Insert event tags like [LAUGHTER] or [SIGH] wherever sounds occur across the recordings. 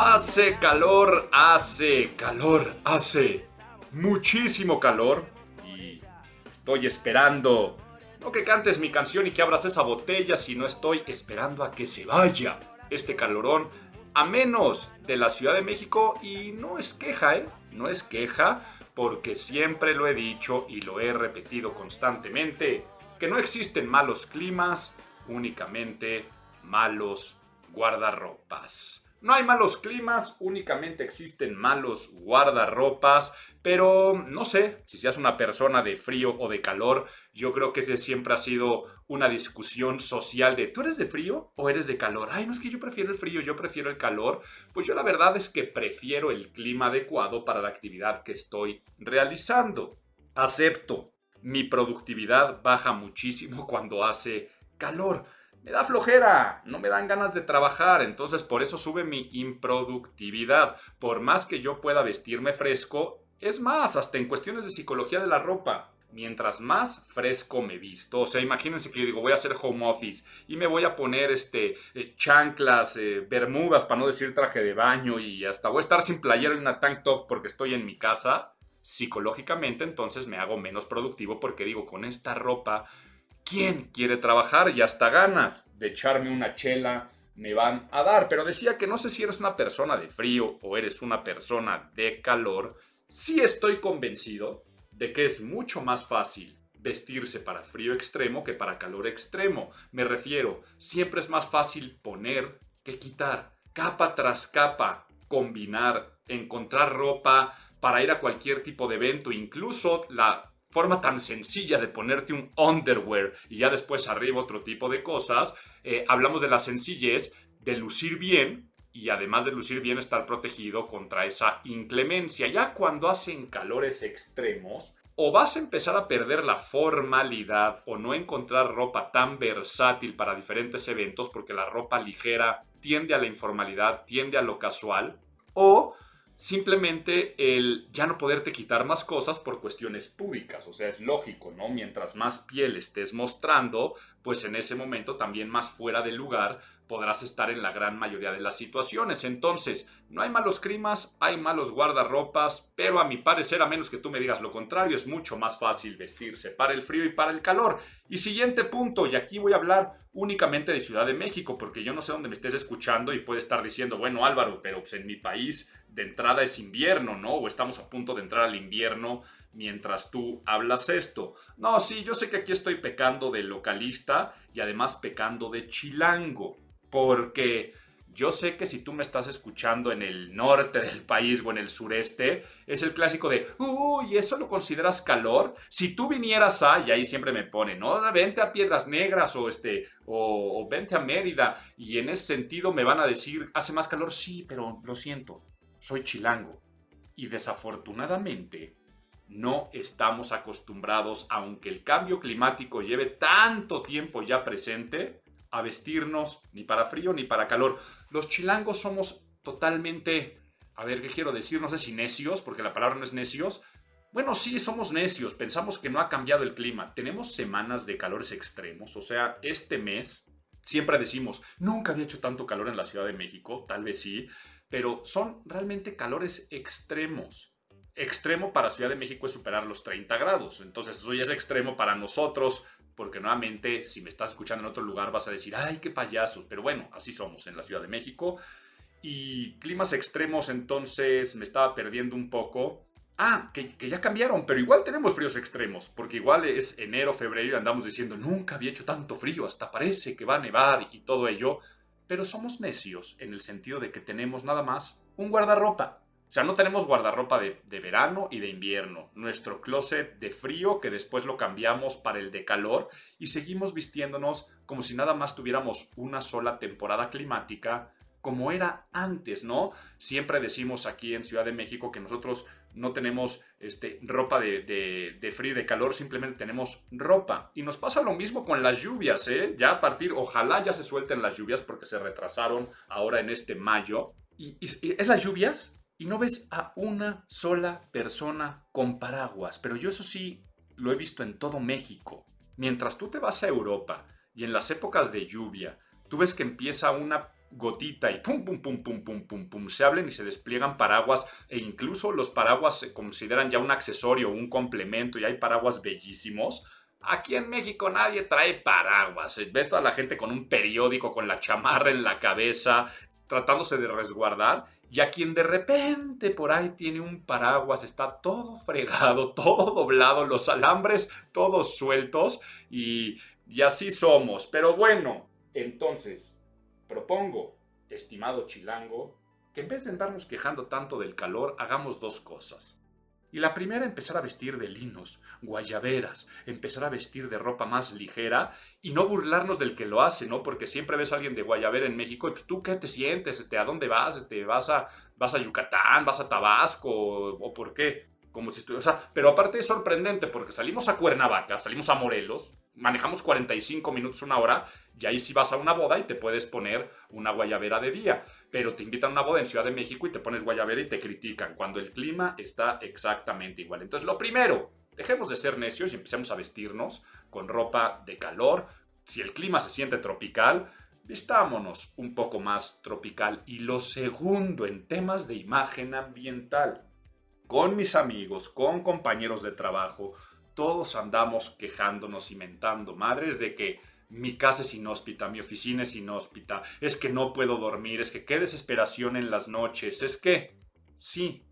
Hace calor, hace calor, hace muchísimo calor. Y estoy esperando, no que cantes mi canción y que abras esa botella, sino estoy esperando a que se vaya este calorón a menos de la Ciudad de México. Y no es queja, ¿eh? No es queja, porque siempre lo he dicho y lo he repetido constantemente, que no existen malos climas, únicamente malos guardarropas. No hay malos climas, únicamente existen malos guardarropas, pero no sé si seas una persona de frío o de calor, yo creo que ese siempre ha sido una discusión social de ¿tú eres de frío o eres de calor? Ay, no es que yo prefiero el frío, yo prefiero el calor. Pues yo la verdad es que prefiero el clima adecuado para la actividad que estoy realizando. Acepto, mi productividad baja muchísimo [LAUGHS] cuando hace calor me da flojera, no me dan ganas de trabajar, entonces por eso sube mi improductividad. Por más que yo pueda vestirme fresco, es más, hasta en cuestiones de psicología de la ropa. Mientras más fresco me visto, o sea, imagínense que yo digo, voy a hacer home office y me voy a poner este eh, chanclas, eh, bermudas, para no decir traje de baño y hasta voy a estar sin playera y una tank top porque estoy en mi casa. Psicológicamente, entonces me hago menos productivo porque digo, con esta ropa ¿Quién quiere trabajar y hasta ganas de echarme una chela me van a dar? Pero decía que no sé si eres una persona de frío o eres una persona de calor. Sí estoy convencido de que es mucho más fácil vestirse para frío extremo que para calor extremo. Me refiero, siempre es más fácil poner que quitar, capa tras capa, combinar, encontrar ropa para ir a cualquier tipo de evento, incluso la forma tan sencilla de ponerte un underwear y ya después arriba otro tipo de cosas, eh, hablamos de la sencillez de lucir bien y además de lucir bien estar protegido contra esa inclemencia. Ya cuando hacen calores extremos, o vas a empezar a perder la formalidad o no encontrar ropa tan versátil para diferentes eventos porque la ropa ligera tiende a la informalidad, tiende a lo casual, o simplemente el ya no poderte quitar más cosas por cuestiones públicas. O sea, es lógico, ¿no? Mientras más piel estés mostrando, pues en ese momento también más fuera del lugar podrás estar en la gran mayoría de las situaciones. Entonces, no hay malos climas, hay malos guardarropas, pero a mi parecer, a menos que tú me digas lo contrario, es mucho más fácil vestirse para el frío y para el calor. Y siguiente punto, y aquí voy a hablar únicamente de Ciudad de México, porque yo no sé dónde me estés escuchando y puede estar diciendo, bueno Álvaro, pero pues en mi país de entrada es invierno, ¿no? O estamos a punto de entrar al invierno mientras tú hablas esto. No, sí, yo sé que aquí estoy pecando de localista y además pecando de chilango, porque yo sé que si tú me estás escuchando en el norte del país o en el sureste, es el clásico de, uy, ¿eso lo consideras calor? Si tú vinieras a, y ahí siempre me pone, no, vente a Piedras Negras o, este, o vente a Mérida, y en ese sentido me van a decir, hace más calor, sí, pero lo siento, soy chilango. Y desafortunadamente no estamos acostumbrados, aunque el cambio climático lleve tanto tiempo ya presente, a vestirnos ni para frío ni para calor. Los chilangos somos totalmente, a ver, ¿qué quiero decir? No sé si necios, porque la palabra no es necios. Bueno, sí, somos necios, pensamos que no ha cambiado el clima. Tenemos semanas de calores extremos, o sea, este mes siempre decimos, nunca había hecho tanto calor en la Ciudad de México, tal vez sí, pero son realmente calores extremos. Extremo para Ciudad de México es superar los 30 grados, entonces eso ya es extremo para nosotros, porque nuevamente si me estás escuchando en otro lugar vas a decir, ay, qué payasos, pero bueno, así somos en la Ciudad de México. Y climas extremos entonces me estaba perdiendo un poco ah, que, ya cambiaron, pero igual tenemos fríos extremos, porque igual es enero, febrero y andamos diciendo, nunca había hecho tanto frío, hasta parece que va a nevar y todo ello, pero somos necios en el sentido de que tenemos nada más un guardarropa. O sea, no tenemos guardarropa de, de, verano y de invierno. Nuestro closet de frío que después lo cambiamos para el de calor y seguimos vistiéndonos como si nada más tuviéramos una sola temporada climática como era antes, ¿no? Siempre decimos aquí en Ciudad de México que nosotros no tenemos este, ropa de, de, frío y de calor, simplemente tenemos ropa. Y nos pasa lo mismo con las lluvias, ¿eh? Ya a partir, ojalá ya se suelten las lluvias porque se retrasaron ahora en este mayo. y, es las lluvias y no ves a una sola persona con paraguas. Pero yo eso sí lo he visto en todo México. Mientras tú te vas a Europa y en las épocas de lluvia, tú ves que empieza una gotita y pum, pum, pum, pum, pum, pum, pum, se hablen y se despliegan paraguas e incluso los paraguas se consideran ya un accesorio, un complemento y hay paraguas bellísimos. Aquí en México nadie trae paraguas. Ves a la gente con un periódico, con la chamarra en la cabeza, tratándose de resguardar, y a quien de repente por ahí tiene un paraguas, está todo fregado, [LAUGHS] todo doblado, los alambres todos sueltos, y, y así somos. Pero bueno, entonces, propongo, estimado chilango, que en vez de andarnos quejando tanto del calor, hagamos dos cosas. Y la primera, empezar a vestir de linos, guayaberas, empezar a vestir de ropa más ligera y no burlarnos del que lo hace, ¿no? Porque siempre ves a alguien de guayabera en México, pues, ¿tú qué te sientes? Este, ¿A dónde vas? Este, ¿vas, a, ¿Vas a Yucatán? ¿Vas a Tabasco? ¿O por qué? Como si sea, pero aparte es sorprendente porque salimos a Cuernavaca, salimos a Morelos, manejamos 45 minutos, una hora, y ahí sí vas a una boda y te puedes poner una guayabera de día. Pero te invitan a una boda en Ciudad de México y te pones guayabera y te critican cuando el clima está exactamente igual. Entonces, lo primero, dejemos de ser necios y empecemos a vestirnos con ropa de calor. Si el clima se siente tropical, vistámonos un poco más tropical. Y lo segundo, en temas de imagen ambiental, con mis amigos, con compañeros de trabajo, todos andamos quejándonos y mentando madres de que mi casa es inhóspita, mi oficina es inhóspita, es que no puedo dormir, es que qué desesperación en las noches, es que sí,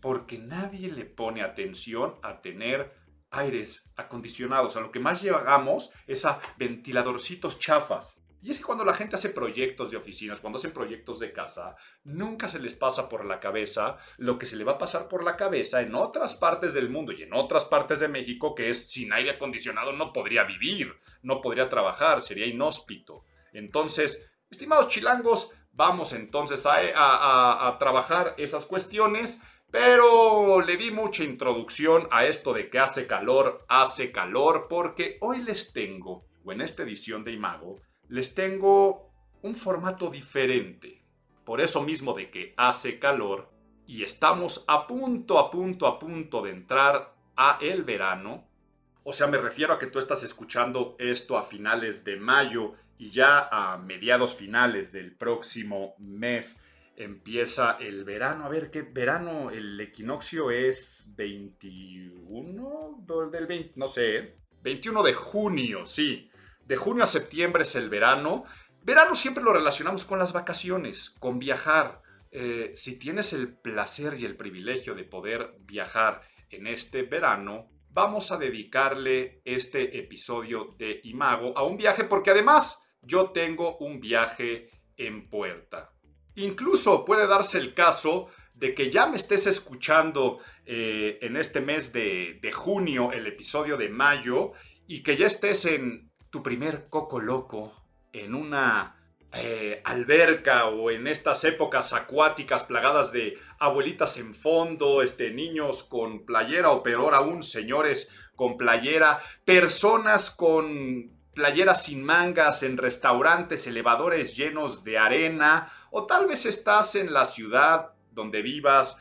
porque nadie le pone atención a tener aires acondicionados. A lo que más llegamos es a ventiladorcitos chafas. Y es que cuando la gente hace proyectos de oficinas, cuando hacen proyectos de casa, nunca se les pasa por la cabeza lo que se le va a pasar por la cabeza en otras partes del mundo y en otras partes de México, que es sin aire acondicionado no podría vivir, no podría trabajar, sería inhóspito. Entonces, estimados chilangos, vamos entonces a trabajar esas cuestiones. Pero le di mucha introducción a esto de que hace calor, hace calor, porque hoy les tengo, o en esta edición de Imago, les tengo un formato diferente. Por eso mismo de que hace calor y estamos a punto, a punto, a punto de entrar a el verano. O sea, me refiero a que tú estás escuchando esto a finales de mayo y ya a mediados finales del próximo mes empieza el verano. A ver, ¿qué verano? El equinoccio es 21 del 20, no sé, 21 de junio, sí. De junio a septiembre es el verano. Verano siempre lo relacionamos con las vacaciones, con viajar. Eh, si tienes el placer y el privilegio de poder viajar en este verano, vamos a dedicarle este episodio de Imago a un viaje porque además yo tengo un viaje en puerta. Incluso puede darse el caso de que ya me estés escuchando eh, en este mes de, de junio el episodio de mayo y que ya estés en tu primer coco loco en una eh, alberca o en estas épocas acuáticas plagadas de abuelitas en fondo, este, niños con playera o peor aún, señores con playera, personas con playeras sin mangas en restaurantes, elevadores llenos de arena, o tal vez estás en la ciudad donde vivas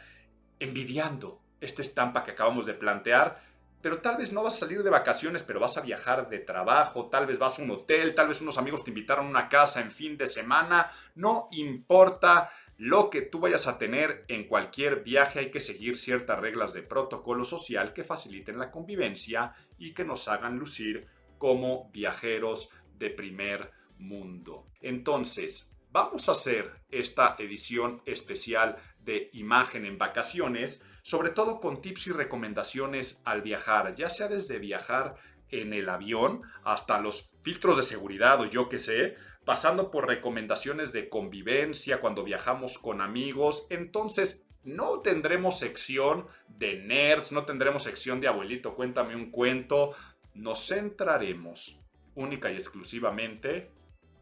envidiando esta estampa que acabamos de plantear, pero tal vez no vas a salir de vacaciones, pero vas a viajar de trabajo, tal vez vas a un hotel, tal vez unos amigos te invitaron a una casa en fin de semana, no importa lo que tú vayas a tener en cualquier viaje, hay que seguir ciertas reglas de protocolo social que faciliten la convivencia y que nos hagan lucir como viajeros de primer mundo. Entonces, vamos a hacer esta edición especial de imagen en vacaciones, sobre todo con tips y recomendaciones al viajar, ya sea desde viajar en el avión hasta los filtros de seguridad o yo qué sé, pasando por recomendaciones de convivencia cuando viajamos con amigos. Entonces, no tendremos sección de nerds, no tendremos sección de abuelito, cuéntame un cuento. Nos centraremos única y exclusivamente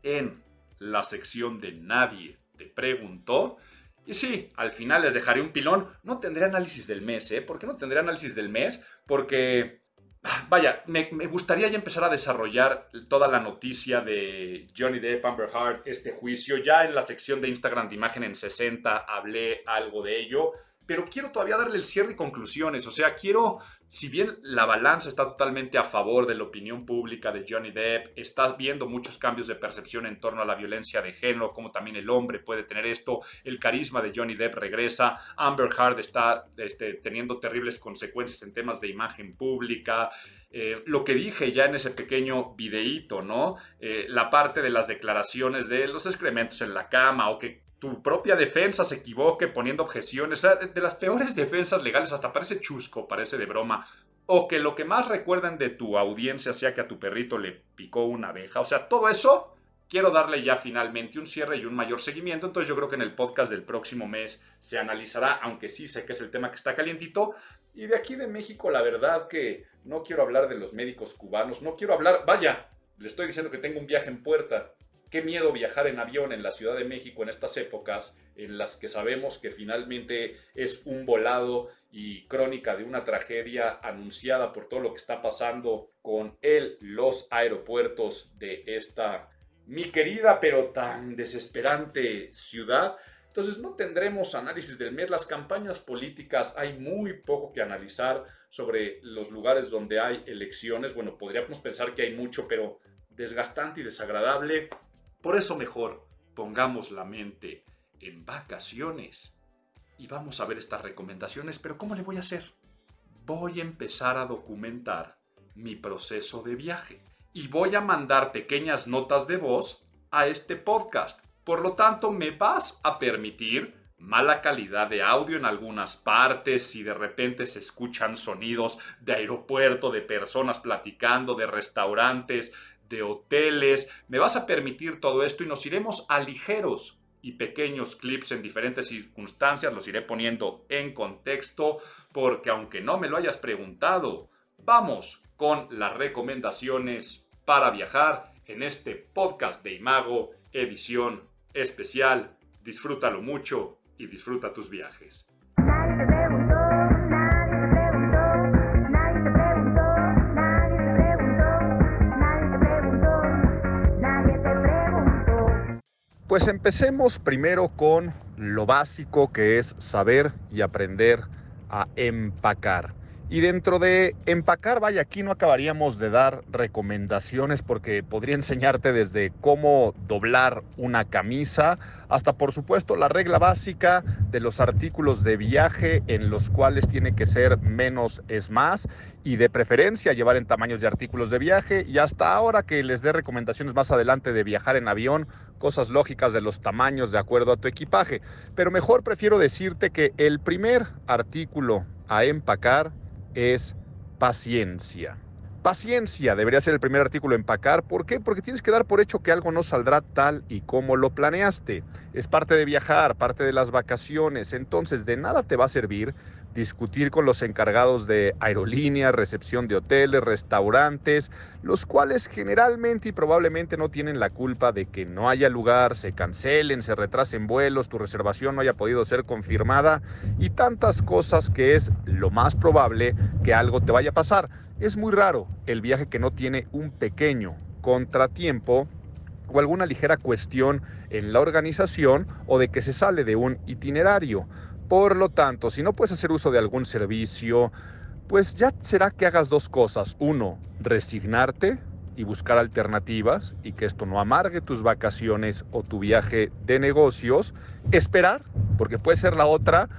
en la sección de nadie te preguntó. Y sí, al final les dejaré un pilón. No tendré análisis del mes, ¿eh? ¿Por qué no tendré análisis del mes? Porque Vaya, me, gustaría ya empezar a desarrollar toda la noticia de Johnny Depp, Amber Heard, este juicio. Ya en la sección de Instagram de imagen en 60 hablé algo de ello pero quiero todavía darle el cierre y conclusiones. O sea, quiero, si bien la balanza está totalmente a favor de la opinión pública de Johnny Depp, está viendo muchos cambios de percepción en torno a la violencia de género, como también el hombre puede tener esto, el carisma de Johnny Depp regresa, Amber Heard está este, teniendo terribles consecuencias en temas de imagen pública. Eh, lo que dije ya en ese pequeño videíto, ¿no? Eh, la parte de las declaraciones de los excrementos en la cama o que tu propia defensa se equivoque poniendo objeciones, o sea, de las peores defensas legales, hasta parece chusco, parece de broma, o que lo que más recuerdan de tu audiencia sea que a tu perrito le picó una abeja, o sea, todo eso quiero darle ya finalmente un cierre y un mayor seguimiento, entonces yo creo que en el podcast del próximo mes se analizará, aunque sí sé que es el tema que está calientito, y de aquí de México la verdad que no quiero hablar de los médicos cubanos, no quiero hablar, vaya, le estoy diciendo que tengo un viaje en puerta, Qué miedo viajar en avión en la Ciudad de México en estas épocas en las que sabemos que finalmente es un volado y crónica de una tragedia anunciada por todo lo que está pasando con él, los aeropuertos de esta mi querida pero tan desesperante ciudad. Entonces no tendremos análisis del mes. Las campañas políticas hay muy poco que analizar sobre los lugares donde hay elecciones. Bueno, podríamos pensar que hay mucho, pero desgastante y desagradable. Por eso mejor pongamos la mente en vacaciones y vamos a ver estas recomendaciones, pero ¿cómo le voy a hacer? Voy a empezar a documentar mi proceso de viaje y voy a mandar pequeñas notas de voz a este podcast. Por lo tanto, me vas a permitir mala calidad de audio en algunas partes, si de repente se escuchan sonidos de aeropuerto, de personas platicando, de restaurantes, de hoteles. Me vas a permitir todo esto y nos iremos a ligeros y pequeños clips en diferentes circunstancias. Los iré poniendo en contexto porque aunque no me lo hayas preguntado, vamos con las recomendaciones para viajar en este podcast de Imago, edición especial. Disfrútalo mucho y disfruta tus viajes. Pues empecemos primero con lo básico que es saber y aprender a empacar. Y dentro de empacar, vaya, aquí no acabaríamos de dar recomendaciones porque podría enseñarte desde cómo doblar una camisa hasta, por supuesto, la regla básica de los artículos de viaje en los cuales tiene que ser menos es más y de preferencia llevar en tamaños de artículos de viaje y hasta ahora que les dé recomendaciones más adelante de viajar en avión, cosas lógicas de los tamaños de acuerdo a tu equipaje. Pero mejor prefiero decirte que el primer artículo a empacar es paciencia. Paciencia debería ser el primer artículo a empacar. ¿Por qué? Porque tienes que dar por hecho que algo no saldrá tal y como lo planeaste. Es parte de viajar, parte de las vacaciones. Entonces, de nada te va a servir discutir con los encargados de aerolíneas, recepción de hoteles, restaurantes, los cuales generalmente y probablemente no tienen la culpa de que no haya lugar, se cancelen, se retrasen vuelos, tu reservación no haya podido ser confirmada y tantas cosas que es lo más probable que algo te vaya a pasar. Es muy raro el viaje que no tiene un pequeño contratiempo o alguna ligera cuestión en la organización o de que se sale de un itinerario. Por lo tanto, si no puedes hacer uso de algún servicio, pues ya será que hagas dos cosas. Uno, resignarte y buscar alternativas y que esto no amargue tus vacaciones o tu viaje de negocios. Esperar, porque puede ser la otra.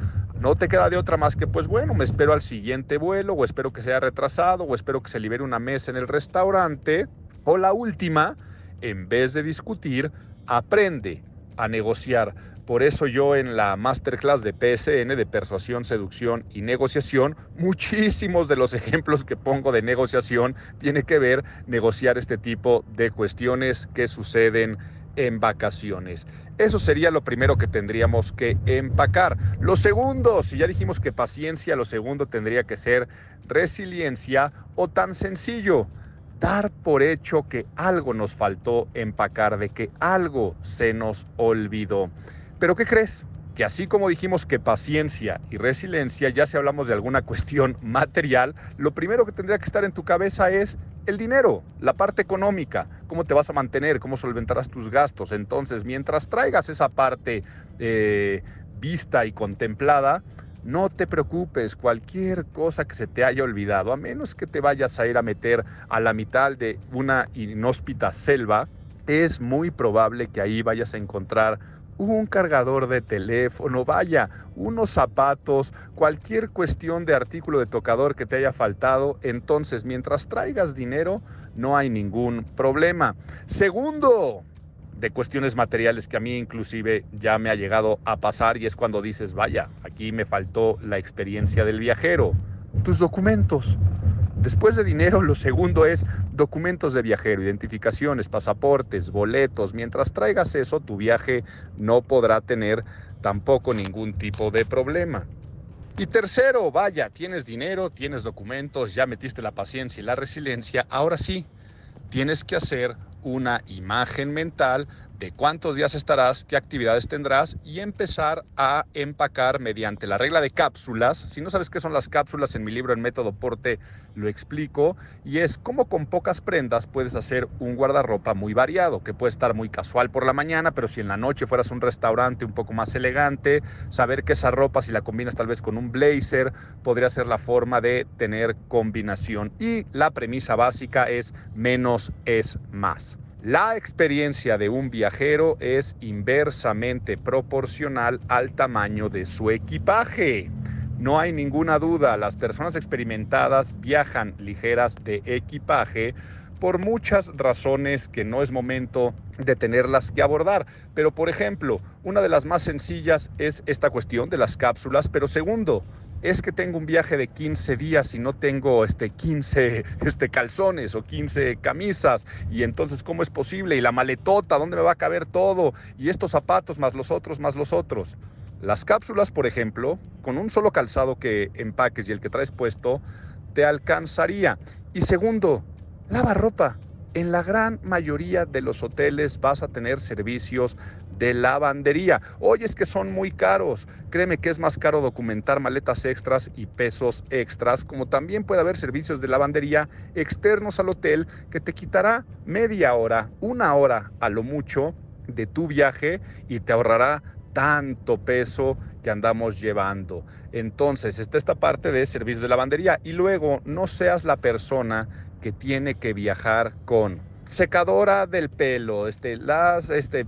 No te queda de otra más que, pues bueno, me espero al siguiente vuelo o espero que sea retrasado o espero que se libere una mesa en el restaurante. O la última, en vez de discutir, aprende a negociar. Por eso yo en la masterclass de PSN, de persuasión, seducción y negociación, muchísimos de los [LAUGHS] ejemplos que pongo de negociación tiene que ver negociar este tipo de cuestiones que suceden en vacaciones. Eso sería lo primero que tendríamos que empacar. Lo segundo, si ya dijimos que paciencia, lo segundo tendría que ser resiliencia o tan sencillo, dar por hecho que algo nos faltó empacar, de que algo se nos olvidó. Pero ¿qué crees? Que así como dijimos que paciencia y resiliencia, ya si hablamos de alguna cuestión [LAUGHS] material, lo primero que tendría que estar en tu cabeza es el dinero, la parte económica, cómo te vas a mantener, cómo solventarás tus gastos. Entonces, mientras traigas esa parte eh, vista y contemplada, no te preocupes, cualquier cosa que se te haya olvidado, a menos que te vayas a ir a meter a la mitad de una inhóspita selva, es muy probable que ahí vayas a encontrar un cargador de teléfono, vaya, unos zapatos, cualquier cuestión de artículo de tocador que te haya faltado, entonces mientras traigas dinero no hay ningún problema. Segundo, de cuestiones materiales que a mí inclusive ya me ha llegado a pasar y es cuando dices, vaya, aquí me faltó la experiencia del viajero, tus documentos. Después de dinero, lo segundo es documentos de viajero, identificaciones, pasaportes, boletos. Mientras traigas eso, tu viaje no podrá tener tampoco ningún tipo de problema. Y tercero, vaya, tienes dinero, tienes documentos, ya metiste la paciencia y la resiliencia, ahora sí, tienes que hacer una imagen mental de cuántos días estarás, qué actividades tendrás y empezar a empacar mediante la regla de cápsulas. Si no sabes qué son las cápsulas, en mi libro El Método Porte lo explico y es cómo con pocas prendas puedes hacer un guardarropa muy variado, que puede estar muy casual por la mañana, pero si en la noche fueras a un restaurante un poco más elegante, saber que esa ropa si la combinas tal vez con un blazer, podría ser la forma de tener combinación. Y la premisa básica es menos es más. La experiencia de un viajero es inversamente proporcional al tamaño de su equipaje. No hay ninguna duda, las personas experimentadas viajan ligeras de equipaje por muchas razones que no es momento de tenerlas que abordar. Pero por ejemplo, una de las más sencillas es esta cuestión de las cápsulas, pero segundo, es que tengo un viaje de 15 días y no tengo este 15 [LAUGHS] este, calzones o 15 camisas. Y entonces, ¿cómo es posible? Y la maletota, ¿dónde me va a caber todo? Y estos zapatos más los otros, más los otros. Las cápsulas, por ejemplo, con un solo calzado que empaques y el que traes puesto, te alcanzaría. Y segundo, lava ropa. En la gran mayoría de los hoteles vas a tener servicios de lavandería. Oye, es que son muy caros. Créeme que es más caro documentar maletas extras y pesos extras, como también puede haber servicios de lavandería externos al hotel que te quitará media hora, una hora a lo mucho de tu viaje y te ahorrará tanto peso que andamos llevando. Entonces, está esta parte de servicios de lavandería y luego no seas la persona que tiene que viajar con secadora del pelo, este, las, este,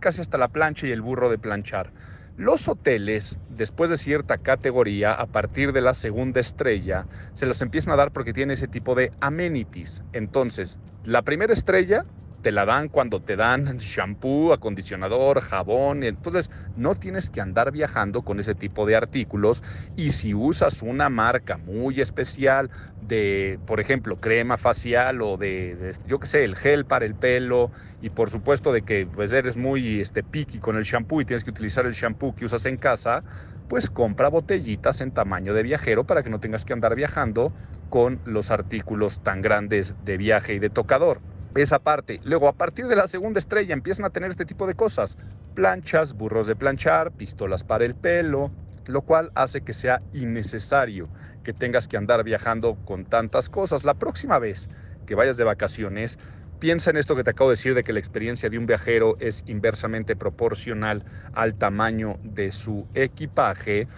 casi hasta la plancha y el burro de planchar. Los hoteles, después de cierta categoría, a partir de la segunda estrella, se los empiezan a dar porque tiene ese tipo de amenities. Entonces, la primera estrella te la dan cuando te dan [LAUGHS] shampoo, acondicionador, jabón. Entonces no tienes que andar viajando con ese tipo de artículos. Y si usas una marca muy especial de, por ejemplo, crema facial o de, yo qué sé, el gel para el pelo y por supuesto de que pues, eres muy este, picky con el shampoo y tienes que utilizar el shampoo que usas en casa, pues compra botellitas en tamaño de viajero para que no tengas que andar viajando con los artículos tan grandes de viaje y de tocador esa parte. Luego, a partir de la segunda estrella empiezan a tener este tipo de cosas. Planchas, burros de planchar, pistolas para el pelo, lo cual hace que sea innecesario que tengas que andar viajando con tantas cosas. La próxima vez que vayas de vacaciones, piensa en esto que te acabo de decir de que la experiencia de un viajero es inversamente proporcional al tamaño de su equipaje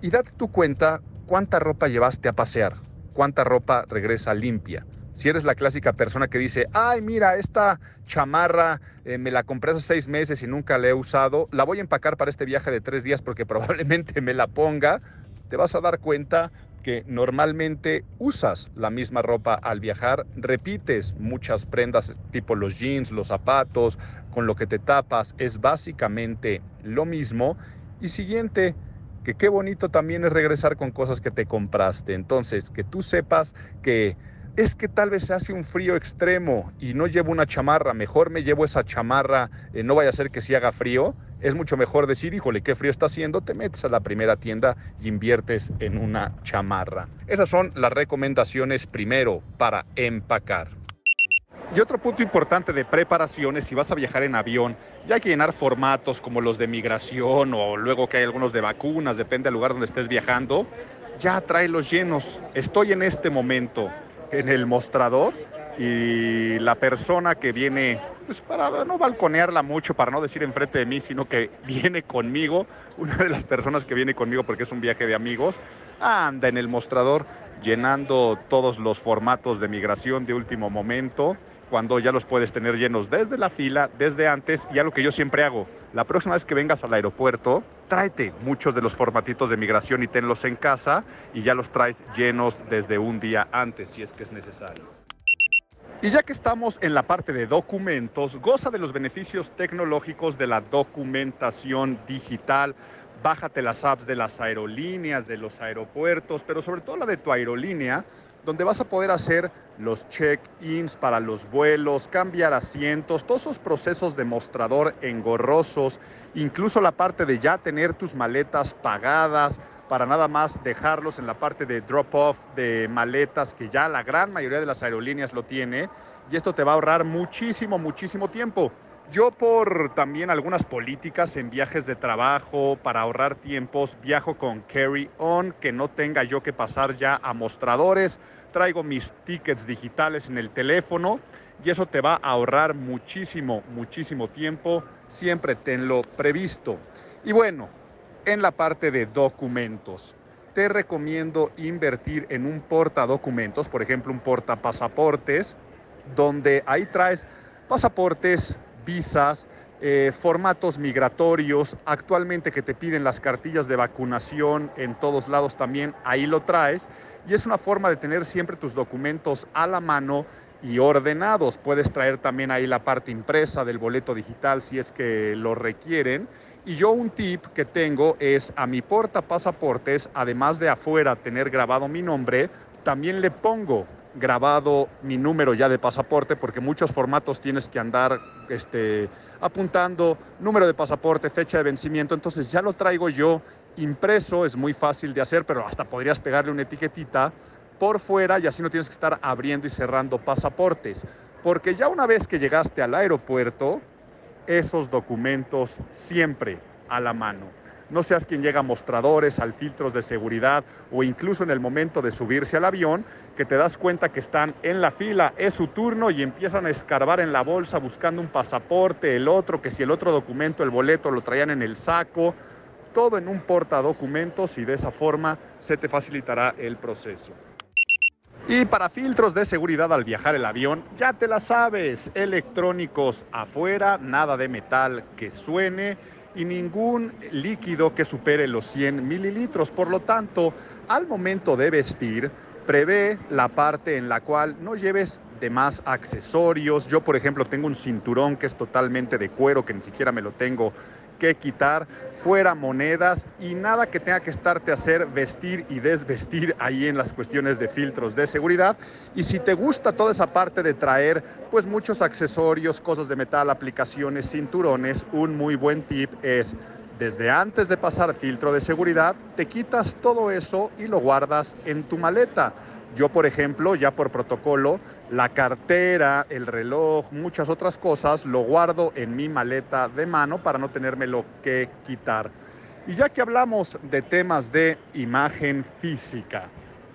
y date tu cuenta cuánta ropa llevaste a pasear, cuánta ropa regresa limpia si eres la clásica persona que dice, ay, mira, esta chamarra eh, me la compré hace seis meses y nunca la he usado, la voy a empacar para este viaje de tres días porque [LAUGHS] probablemente me la ponga, te vas a dar cuenta que normalmente usas la misma ropa al viajar, repites muchas prendas tipo los jeans, los zapatos, con lo que te tapas, es básicamente lo mismo. Y siguiente, que qué bonito también es regresar con cosas que te compraste. Entonces, que tú sepas que es que tal vez se hace un frío extremo y no llevo una chamarra, mejor me llevo esa chamarra, eh, no vaya a ser que si haga frío. Es mucho mejor decir, híjole, qué frío está haciendo, te metes a la primera tienda y inviertes en una chamarra. Esas son las recomendaciones primero para empacar. Y otro punto importante de preparación es si vas a viajar en avión, ya hay que llenar formatos como los de migración o luego que hay algunos de vacunas, depende del lugar donde estés viajando, ya trae los llenos. Estoy en este momento en el mostrador y la persona que viene, pues para no balconearla mucho, para no decir enfrente de mí, sino que viene conmigo, una de las personas que viene conmigo porque es un viaje de amigos, anda en el mostrador llenando todos los formatos de migración de último momento, cuando ya los puedes tener llenos desde la fila, desde antes, y algo que yo siempre hago, la próxima vez que vengas al aeropuerto, tráete muchos de los formatitos de migración y tenlos en casa y ya los traes llenos desde un día antes, si es que es necesario. Y ya que estamos en la parte de documentos, goza de los beneficios tecnológicos de la documentación digital. Bájate las apps de las aerolíneas, de los aeropuertos, pero sobre todo la de tu aerolínea donde vas a poder hacer los check-ins para los vuelos, cambiar asientos, todos esos procesos de mostrador engorrosos, incluso la parte de ya tener tus maletas pagadas para nada más dejarlos en la parte de drop-off de maletas que ya la gran mayoría de las aerolíneas lo tiene y esto te va a ahorrar muchísimo, muchísimo tiempo. Yo por también algunas políticas en viajes de trabajo, para ahorrar tiempos, viajo con Carry On, que no tenga yo que pasar ya a mostradores, traigo mis tickets digitales en el teléfono y eso te va a ahorrar muchísimo, muchísimo tiempo, siempre tenlo previsto. Y bueno, en la parte de documentos, te recomiendo invertir en un porta documentos, por ejemplo un porta pasaportes, donde ahí traes pasaportes, visas, eh, formatos migratorios, actualmente que te piden las cartillas de vacunación en todos lados también, ahí lo traes. Y es una forma de tener siempre tus documentos a la mano y ordenados. Puedes traer también ahí la parte impresa del boleto digital si es que lo requieren. Y yo un tip que tengo es a mi porta pasaportes, además de afuera tener grabado mi nombre, también le pongo grabado mi número ya de pasaporte, porque muchos formatos tienes que andar este, apuntando número de pasaporte, fecha de vencimiento, entonces ya lo traigo yo impreso, es muy fácil de hacer, pero hasta podrías pegarle una etiquetita por fuera y así no tienes que estar abriendo y cerrando pasaportes, porque ya una vez que llegaste al aeropuerto, esos documentos siempre a la mano no seas quien llega a mostradores, al filtros de seguridad o incluso en el momento de subirse al avión, que te das cuenta que están en la fila, es su turno y empiezan a escarbar en la bolsa buscando un pasaporte, el otro, que si el otro documento, el boleto lo traían en el saco, todo en un portadocumentos y de esa forma se te facilitará el proceso. Y para filtros de seguridad al viajar el avión, ya te la sabes, electrónicos afuera, nada de metal que suene y ningún líquido que supere los 100 mililitros. Por lo tanto, al momento de vestir, prevé la parte en la cual no lleves demás accesorios. Yo, por ejemplo, tengo un cinturón que es totalmente de cuero, que ni siquiera me lo tengo que quitar, fuera monedas y nada que tenga que estarte a hacer vestir y desvestir ahí en las cuestiones de filtros de seguridad. Y si te gusta toda esa parte de traer pues muchos accesorios, cosas de metal, aplicaciones, cinturones, un muy buen tip es desde antes de pasar filtro de seguridad, te quitas todo eso y lo guardas en tu maleta. Yo, por ejemplo, ya por protocolo, la cartera, el reloj, muchas otras cosas, lo guardo en mi maleta de mano para no tenérmelo que quitar. Y ya que hablamos de temas de imagen física,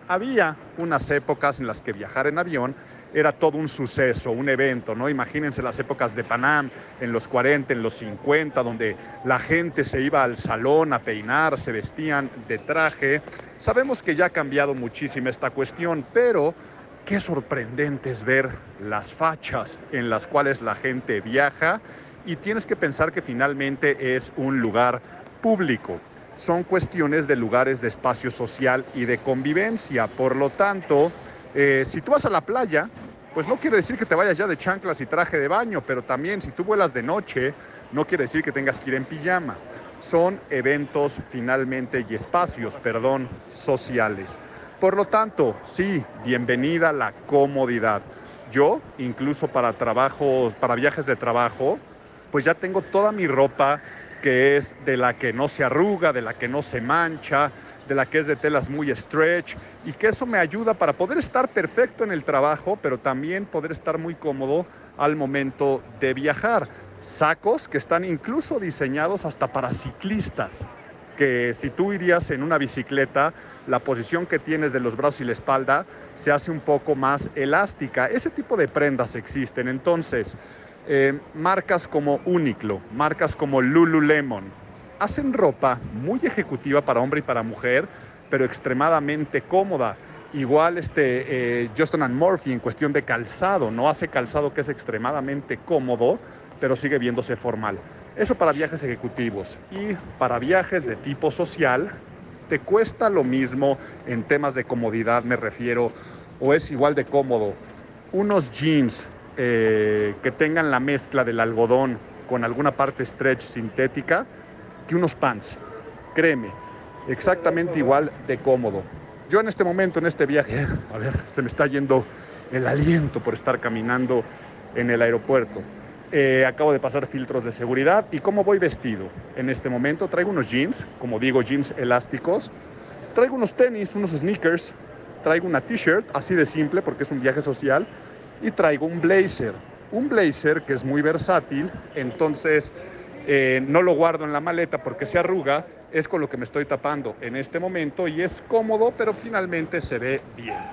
había unas épocas en las que viajar en avión era todo un suceso, un evento, ¿no? Imagínense las épocas de Panam en los 40, en los 50, donde la gente se iba al salón a peinar, se vestían de traje. Sabemos que ya ha cambiado muchísimo esta cuestión, pero qué sorprendente es ver las fachas en las cuales la gente viaja y tienes que pensar que finalmente es un lugar público. son cuestiones de lugares de espacio social y de convivencia. Por lo tanto, eh, si tú vas a la playa, pues no quiere decir que te vayas ya de chanclas y traje de baño, pero también si tú vuelas de noche, no quiere decir que tengas que ir en pijama. Son eventos finalmente y espacios, perdón, sociales. Por lo tanto, sí, bienvenida la comodidad. Yo, incluso para trabajos, para viajes de trabajo, pues ya tengo toda mi ropa que es de la que no se arruga, de la que no se mancha, de la que es de telas muy stretch y que eso me ayuda para poder estar perfecto en el trabajo, pero también poder estar muy cómodo al momento de viajar. Sacos que están incluso diseñados hasta para ciclistas, que si tú irías en una bicicleta, la posición que tienes de los brazos y la espalda se hace un poco más elástica. Ese tipo de prendas existen. Entonces, eh, marcas como Uniqlo, marcas como Lululemon, hacen ropa muy ejecutiva para hombre y para mujer, pero extremadamente cómoda. Igual este eh, Justin and Murphy en cuestión de calzado, no hace calzado que es extremadamente cómodo, pero sigue viéndose formal. Eso para viajes ejecutivos y para viajes de tipo social, te cuesta lo mismo en temas de comodidad, me refiero, o es igual de cómodo. Unos jeans eh, que tengan la mezcla del algodón con alguna parte stretch sintética que unos pants. Créeme, exactamente igual de cómodo. Yo en este momento, en este viaje, [LAUGHS] a ver, se me está yendo el aliento por estar caminando en el aeropuerto. Eh, acabo de pasar filtros de seguridad y cómo voy vestido. En este momento traigo unos jeans, como digo, jeans elásticos. Traigo unos tenis, unos sneakers. Traigo una t-shirt, así de simple porque es un viaje social y traigo un blazer. Un blazer que es muy versátil, entonces eh, no lo guardo en la maleta porque se arruga, es con lo que me estoy tapando en este momento y es cómodo, pero finalmente se ve bien.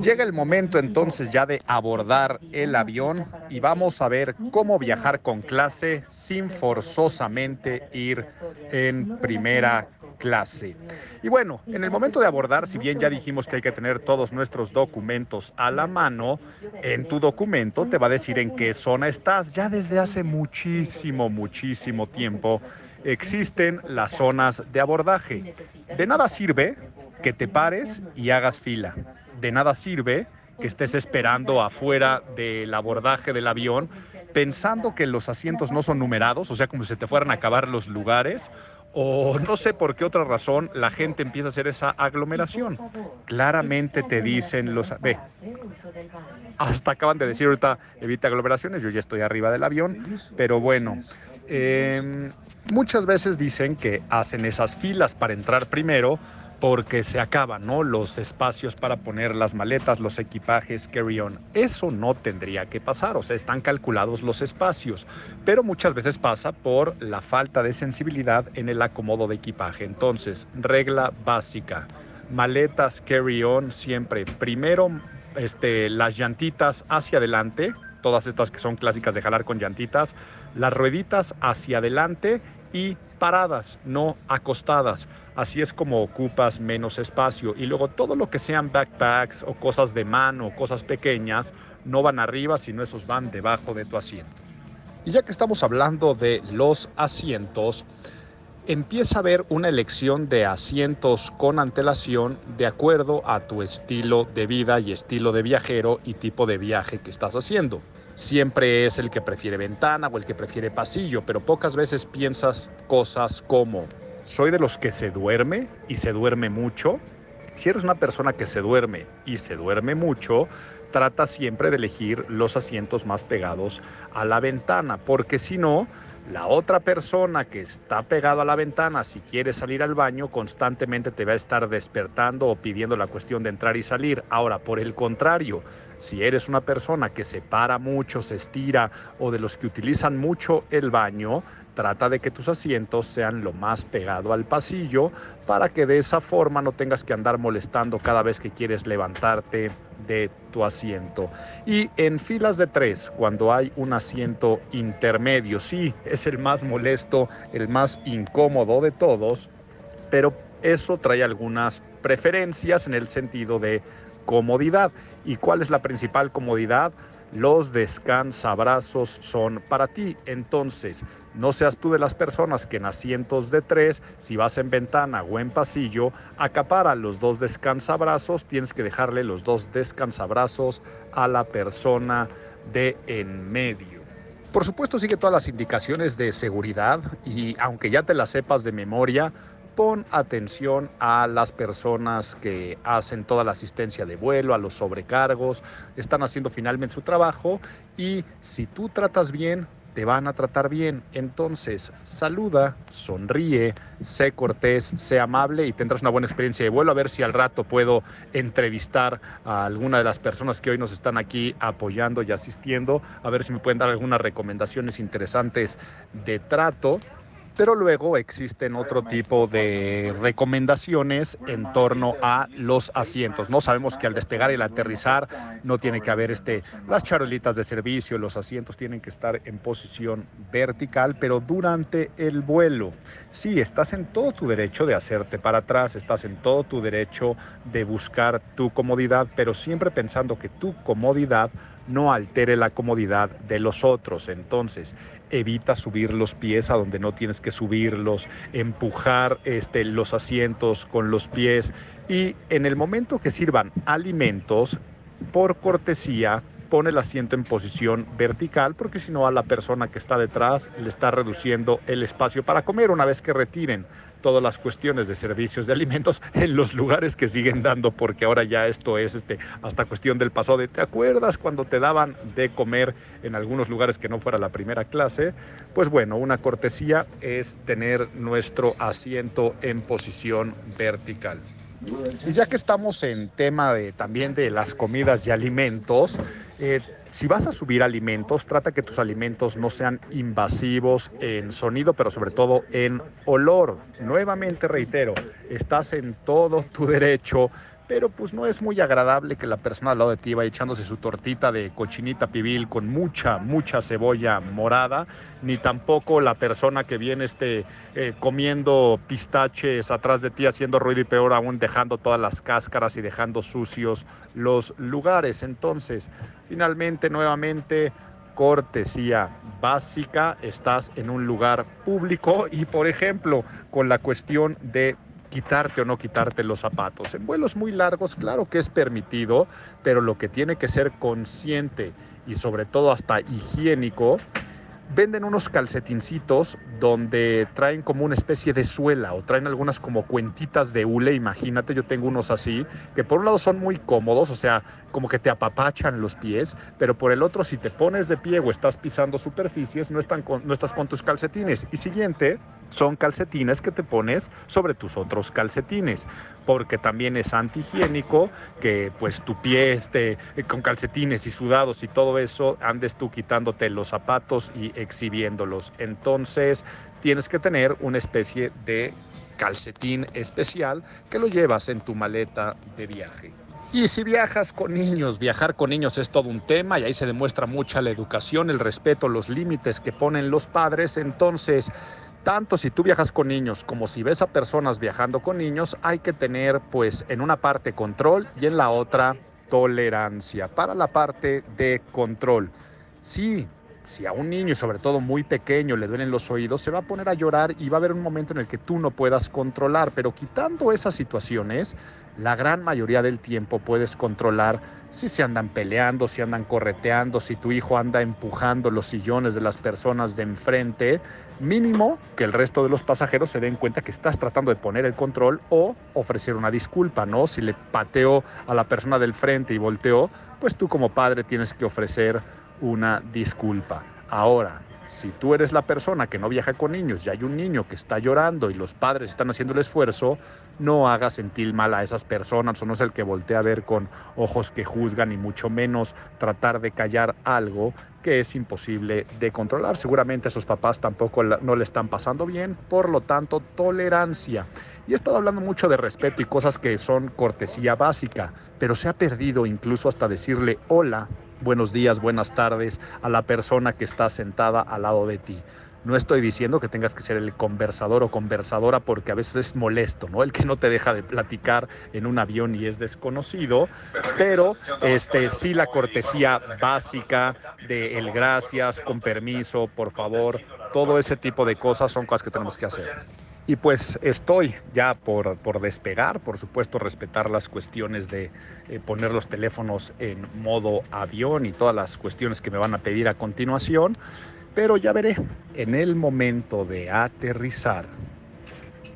Llega el momento entonces ya de abordar el avión y vamos a ver cómo viajar con clase sin forzosamente ir en primera clase. Y bueno, en el momento de abordar, si bien ya dijimos que hay que tener todos nuestros documentos a la mano, en tu documento te va a decir en qué zona estás. Ya desde hace muchísimo, muchísimo tiempo existen las zonas de abordaje. De nada sirve que te pares y hagas fila. De nada sirve que estés esperando afuera del abordaje del avión pensando que los asientos no son numerados, o sea, como si se te fueran a acabar los lugares, o no sé por qué otra razón la gente empieza a hacer esa aglomeración. Claramente te dicen los... Ve, hasta acaban de decir ahorita evita aglomeraciones, yo ya estoy arriba del avión, pero bueno, em, muchas veces dicen que hacen esas filas para entrar primero porque se acaban ¿no? los espacios para poner las maletas, los equipajes carry-on. Eso no tendría que pasar, o sea, están calculados los espacios, pero muchas veces pasa por la falta de sensibilidad en el acomodo de equipaje. Entonces, regla básica, maletas carry-on siempre, primero este, las llantitas hacia adelante, todas estas que son clásicas de jalar con llantitas, las rueditas hacia adelante y paradas, no acostadas. Así es como ocupas menos espacio. Y luego todo lo que sean backpacks o cosas de mano, cosas pequeñas, no van arriba, sino esos van debajo de tu asiento. Y ya que estamos hablando de los asientos, empieza a haber una elección de asientos con antelación de acuerdo a tu estilo de vida y estilo de viajero y tipo de viaje que estás haciendo siempre es el que prefiere ventana o el que prefiere pasillo, pero pocas veces piensas cosas como, soy de los que se duerme y se duerme mucho. Si eres una persona que se duerme y se duerme mucho, trata siempre de elegir los asientos más pegados a la ventana, porque si no, la otra persona que está pegado a la ventana, si quiere salir al baño, constantemente te va a estar despertando o pidiendo la cuestión de entrar y salir. Ahora, por el contrario, si eres una persona que se para mucho, se estira o de los que utilizan mucho el baño, trata de que tus asientos sean lo más pegado al pasillo para que de esa forma no tengas que andar molestando cada vez que quieres levantarte de tu asiento. Y en filas de tres, cuando hay un asiento intermedio, sí, es el más molesto, el más incómodo de todos, pero eso trae algunas preferencias en el sentido de comodidad. ¿Y cuál es la principal comodidad? los descansabrazos son para ti. Entonces, no seas tú de las personas que en asientos de tres, si vas en ventana o en pasillo, acapara los dos descansabrazos, tienes que dejarle los dos descansabrazos a la persona de en medio. Por supuesto, sigue todas las indicaciones de seguridad y aunque ya te las sepas de memoria, pon atención a las personas que hacen toda la asistencia de vuelo, a los sobrecargos, están haciendo finalmente su trabajo y si tú tratas bien, te van a tratar bien. Entonces, saluda, sonríe, sé cortés, sé amable y tendrás una buena experiencia de vuelo. A ver si al rato puedo entrevistar a alguna de las personas que hoy nos están aquí apoyando y asistiendo, a ver si me pueden dar algunas recomendaciones interesantes de trato pero luego existen otro tipo de recomendaciones en torno a los asientos. No sabemos que al despegar y al aterrizar no tiene que haber este, las charolitas de servicio, los asientos tienen que estar en posición vertical, pero durante el vuelo, sí, estás en todo tu derecho de hacerte para atrás, estás en todo tu derecho de buscar tu comodidad, pero siempre pensando que tu comodidad no altere la comodidad de los otros. Entonces, evita subir los pies a donde no tienes que subirlos, empujar este, los asientos con los pies y en el momento que sirvan alimentos, por cortesía, pone el asiento en posición vertical porque si no a la persona que está detrás le está reduciendo el espacio para comer una vez que retiren todas las cuestiones de servicios de alimentos en los lugares que siguen dando porque ahora ya esto es este hasta cuestión del pasado de ¿te acuerdas cuando te daban de comer en algunos lugares que no fuera la primera clase? Pues bueno, una cortesía es tener nuestro asiento en posición vertical. Y ya que estamos en tema de, también de las comidas y alimentos, eh, si vas a subir alimentos, trata que tus alimentos no sean invasivos en sonido, pero sobre todo en olor. Nuevamente reitero, estás en todo tu derecho pero pues no es muy agradable que la persona al lado de ti vaya echándose su tortita de cochinita pibil con mucha, mucha cebolla morada, ni tampoco la persona que viene este, eh, comiendo pistaches atrás de ti haciendo ruido y peor aún dejando todas las cáscaras y dejando sucios los lugares. Entonces, finalmente, nuevamente, cortesía básica, estás en un lugar público y por ejemplo con la cuestión de quitarte o no quitarte los zapatos. En vuelos muy largos, claro que es permitido, pero lo que tiene que ser consciente y sobre todo hasta higiénico venden unos calcetincitos donde traen como una especie de suela o traen algunas como cuentitas de hule, imagínate, yo tengo unos así, que por un lado son muy cómodos, o sea, como que te apapachan los pies, pero por el otro si te pones de pie o estás pisando superficies, no, están no estás con tus calcetines. Y siguiente, son calcetines que te pones sobre tus otros calcetines, porque también es antihigiénico que pues tu pie esté con calcetines y sudados y todo eso, andes tú quitándote los zapatos y exhibiéndolos. Entonces tienes que tener una especie de calcetín especial que lo llevas en tu maleta de viaje. Y si viajas con niños, viajar con niños es todo un tema y ahí se demuestra mucha la educación, el respeto, los límites que ponen los padres. Entonces, tanto si tú viajas con niños como si ves a personas viajando con niños, hay que tener pues en una parte control y en la otra tolerancia. Para la parte de control, sí, si a un niño, sobre todo muy pequeño, le duelen los oídos, se va a poner a llorar y va a haber un momento en el que tú no puedas controlar. Pero quitando esas situaciones, la gran mayoría del tiempo puedes controlar si se andan peleando, si andan correteando, si tu hijo anda empujando los sillones de las personas de enfrente. Mínimo que el resto de los pasajeros se den cuenta que estás tratando de poner el control o ofrecer una disculpa, ¿no? Si le pateó a la persona del frente y volteó, pues tú como padre tienes que ofrecer una disculpa. Ahora, si tú eres la persona que no viaja con niños y hay un niño que está llorando y los padres están haciendo el esfuerzo, no hagas sentir mal a esas personas o no es el que voltea a ver con ojos que juzgan y mucho menos tratar de callar algo que es imposible de controlar. Seguramente a sus papás tampoco no le están pasando bien, por lo tanto, tolerancia. Y he estado hablando mucho de respeto y cosas que son cortesía básica, pero se ha perdido incluso hasta decirle hola buenos días, buenas tardes a la persona que está sentada al lado de ti. No estoy diciendo que tengas que ser el conversador o conversadora porque a veces es molesto, ¿no? El que no te deja de platicar en un avión y es desconocido, pero este sí la cortesía básica de el gracias, con permiso, por favor, todo ese tipo de cosas son cosas que tenemos que hacer. Y pues estoy ya por, por despegar, por supuesto respetar las cuestiones de eh, poner los teléfonos en modo avión y todas las cuestiones que me van a pedir a continuación, pero ya veré en el momento de aterrizar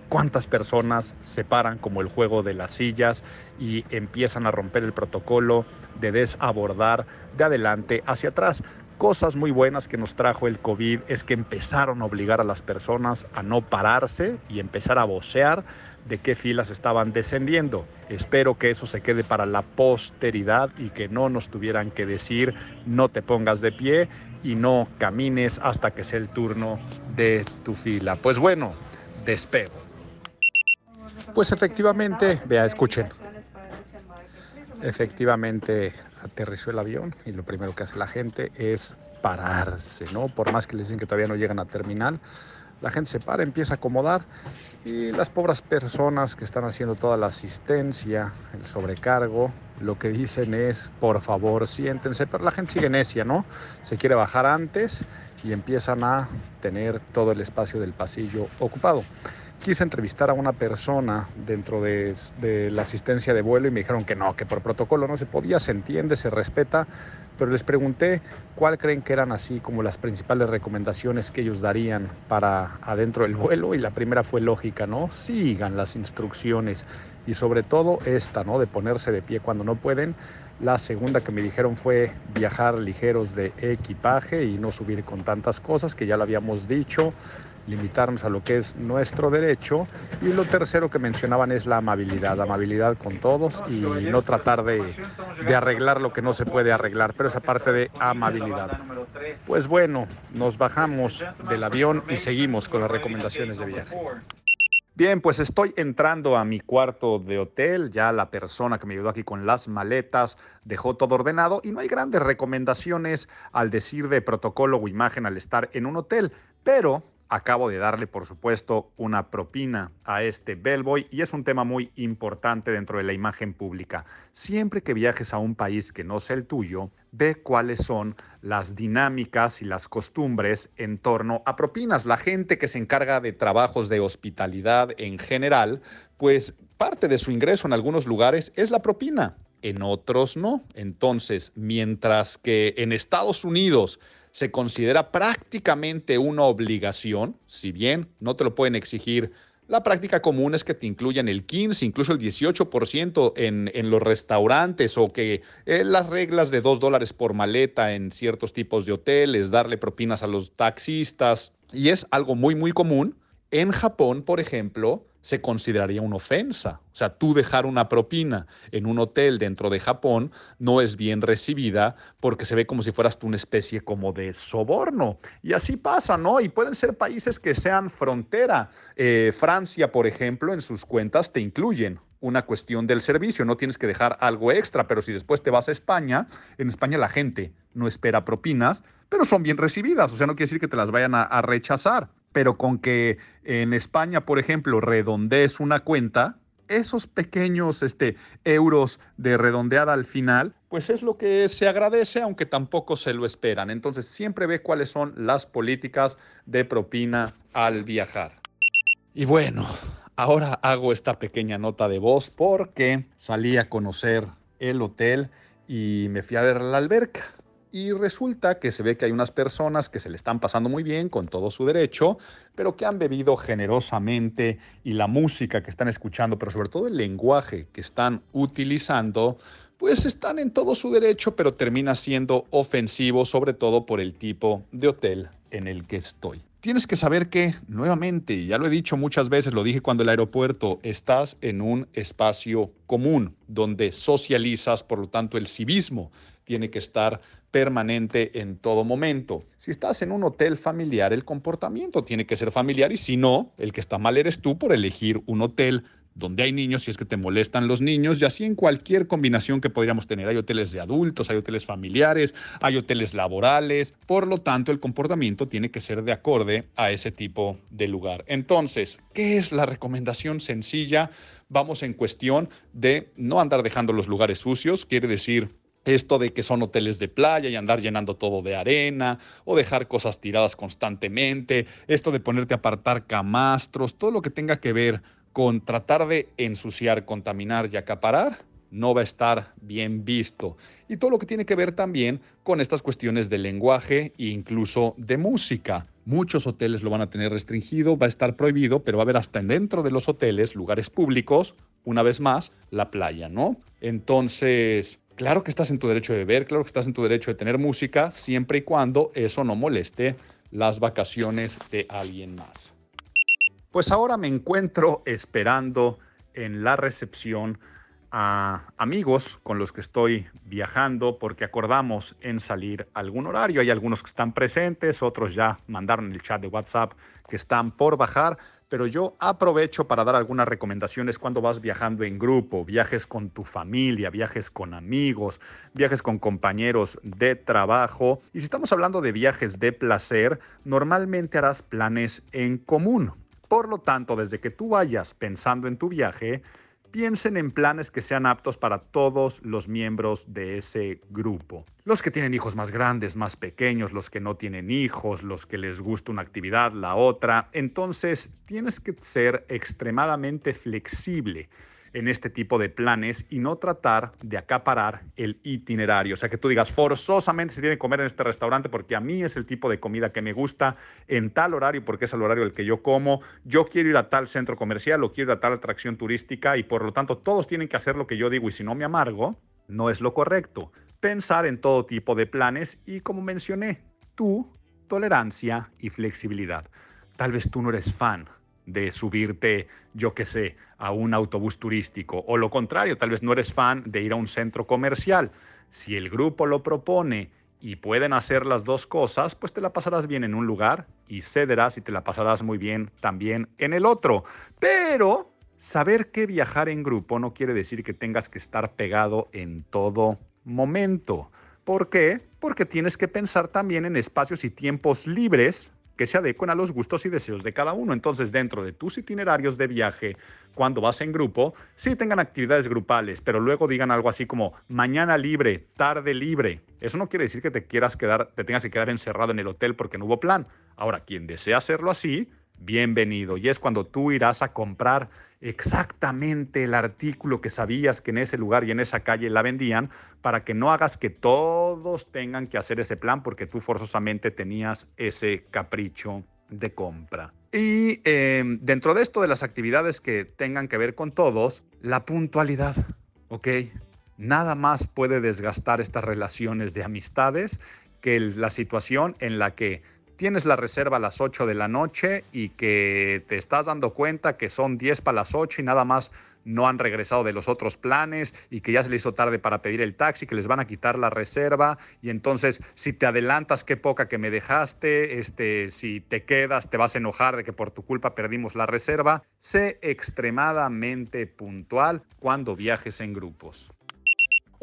cuántas personas se paran como el juego de las sillas y empiezan a romper el protocolo de desabordar de adelante hacia atrás. Cosas muy buenas que nos trajo el COVID es que empezaron a obligar a las personas a no pararse y empezar a vocear de qué filas estaban descendiendo. Espero que eso se quede para la posteridad y que no nos tuvieran que decir no te pongas de pie y no camines hasta que sea el turno de tu fila. Pues bueno, despego. Pues efectivamente, vea, escuchen. Efectivamente aterrizó el avión y lo primero que hace la gente es pararse, ¿no? Por más que les dicen que todavía no llegan a terminal, la gente se para, empieza a acomodar y las pobres personas que están haciendo toda la asistencia, el sobrecargo, lo que dicen es, por favor, siéntense, pero la gente sigue necia, ¿no? Se quiere bajar antes y empiezan a tener todo el espacio del pasillo ocupado quise entrevistar a una persona dentro de, la asistencia de vuelo y me dijeron que no, que por protocolo no se podía, se entiende, se respeta, pero les pregunté cuál creen que eran así como las principales recomendaciones que ellos darían para adentro del vuelo y la primera fue lógica, ¿no? Sigan las instrucciones y sobre todo esta, ¿no? De ponerse de pie cuando no pueden. La segunda que me dijeron fue viajar ligeros de equipaje y no subir con tantas cosas que ya lo habíamos dicho limitarnos a lo que es nuestro derecho. Y lo tercero que mencionaban es la amabilidad, amabilidad con todos y no tratar de, arreglar lo que no se puede arreglar, pero esa parte de amabilidad. Pues bueno, nos bajamos del avión y seguimos con las recomendaciones de viaje. Bien, pues estoy entrando a mi cuarto de hotel, ya la persona que me ayudó aquí con las maletas dejó todo ordenado y no hay grandes recomendaciones al decir de protocolo o imagen al estar en un hotel, pero Acabo de darle, por supuesto, una propina a este bellboy y es un tema muy importante dentro de la imagen pública. Siempre que viajes a un país que no sea el tuyo, ve cuáles son las dinámicas y las costumbres en torno a propinas. La gente que se encarga de trabajos de hospitalidad en general, pues parte de su ingreso en algunos lugares es la propina, en otros no. Entonces, mientras que en Estados Unidos se considera prácticamente una obligación, si bien no te lo pueden exigir. La práctica común es que te incluyan el 15, incluso el 18% en, en los restaurantes o que eh, las reglas de 2 dólares por maleta en ciertos tipos de hoteles, darle propinas a los taxistas, y es algo muy, muy común. En Japón, por ejemplo, se consideraría una ofensa. O sea, tú dejar una propina en un hotel dentro de Japón no es bien recibida porque se ve como si fueras tú una especie como de soborno. Y así pasa, ¿no? Y pueden ser países que sean frontera. Eh, Francia, por ejemplo, en sus cuentas te incluyen una cuestión del servicio, no tienes que dejar algo extra, pero si después te vas a España, en España la gente no espera propinas, pero son bien recibidas, o sea, no quiere decir que te las vayan a rechazar pero con que en España, por ejemplo, redondees una cuenta, esos pequeños este, euros de redondeada al final, pues es lo que se agradece, aunque tampoco se lo esperan. Entonces, siempre ve cuáles son las políticas de propina al viajar. Y bueno, ahora hago esta pequeña nota de voz porque salí a conocer el hotel y me fui a ver la alberca y resulta que se ve que hay unas personas que se le están pasando muy bien con todo su derecho, pero que han bebido generosamente y la música que están escuchando, pero sobre todo el lenguaje que están utilizando, pues están en todo su derecho, pero termina siendo ofensivo, sobre todo por el tipo de hotel en el que estoy. Tienes que saber que, nuevamente, ya lo he dicho muchas veces, lo dije cuando el aeropuerto, estás en un espacio común donde socializas, por lo tanto el civismo tiene que estar permanente en todo momento. Si estás en un hotel familiar, el comportamiento tiene que ser familiar y si no, el que está mal eres tú por elegir un hotel donde hay niños si es que te molestan los niños y así en cualquier combinación que podríamos tener. Hay hoteles de adultos, hay hoteles familiares, hay hoteles laborales. Por lo tanto, el comportamiento tiene que ser de acorde a ese tipo de lugar. Entonces, ¿qué es la recomendación sencilla? Vamos en cuestión de no andar dejando los lugares sucios, quiere decir esto de que son hoteles de playa y andar llenando todo de arena o dejar cosas tiradas constantemente, esto de ponerte a apartar camastros, todo lo que tenga que ver con tratar de ensuciar, contaminar y acaparar, no va a estar bien visto. Y todo lo que tiene que ver también con estas cuestiones de lenguaje e incluso de música. Muchos hoteles lo van a tener restringido, va a estar prohibido, pero va a haber hasta dentro de los hoteles, lugares públicos, una vez más, la playa, ¿no? Entonces, Claro que estás en tu derecho de beber, claro que estás en tu derecho de tener música, siempre y cuando eso no moleste las vacaciones de alguien más. Pues ahora me encuentro esperando en la recepción a amigos con los que estoy viajando porque acordamos en salir algún horario. Hay algunos que están presentes, otros ya mandaron el chat de WhatsApp que están por bajar, pero yo aprovecho para dar algunas recomendaciones cuando vas viajando en grupo, viajes con tu familia, viajes con amigos, viajes con compañeros de trabajo. Y si estamos hablando de viajes de placer, normalmente harás planes en común. Por lo tanto, desde que tú vayas pensando en tu viaje, piensen en planes que sean aptos para todos los miembros de ese grupo. Los que tienen hijos más grandes, más pequeños, los que no tienen hijos, los que les gusta una actividad, la otra. Entonces, tienes que ser extremadamente flexible en este tipo de planes y no tratar de acaparar el itinerario. O sea, que tú digas, forzosamente se tiene que comer en este restaurante porque a mí es el tipo de comida que me gusta en tal horario porque es el horario el que yo como. Yo quiero ir a tal centro comercial o quiero ir a tal atracción turística y por lo tanto todos tienen que hacer lo que yo digo y si no me amargo, no es lo correcto. Pensar en todo tipo de planes y como mencioné, tú, tolerancia y flexibilidad. Tal vez tú no eres fan de subirte, yo qué sé, a un autobús turístico. O lo contrario, tal vez no eres fan de ir a un centro comercial. Si el grupo lo propone y pueden hacer las dos cosas, pues te la pasarás bien en un lugar y cederás y te la pasarás muy bien también en el otro. Pero saber que viajar en grupo no quiere decir que tengas que estar pegado en todo momento. ¿Por qué? Porque tienes que pensar también en espacios y tiempos libres que se adecuen a los gustos y deseos de cada uno. Entonces, dentro de tus itinerarios de viaje, cuando vas en grupo, sí tengan actividades grupales, pero luego digan algo así como mañana libre, tarde libre. Eso no quiere decir que te quieras quedar, te tengas que quedar encerrado en el hotel porque no hubo plan. Ahora, quien desea hacerlo así, bienvenido. Y es cuando tú irás a comprar exactamente el artículo que sabías que en ese lugar y en esa calle la vendían para que no hagas que todos tengan que hacer ese plan porque tú forzosamente tenías ese capricho de compra. Y em, dentro de esto de las actividades que tengan que ver con todos, la puntualidad, ¿ok? Nada más puede desgastar estas relaciones de amistades que la situación en la que tienes la reserva a las 8 de la noche y que te estás dando cuenta que son 10 para las 8 y nada más no han regresado de los otros planes y que ya se les hizo tarde para pedir el taxi, que les van a quitar la reserva y entonces si te adelantas qué poca que me dejaste, este si te quedas te vas a enojar de que por tu culpa perdimos la reserva. Sé extremadamente puntual cuando viajes en grupos.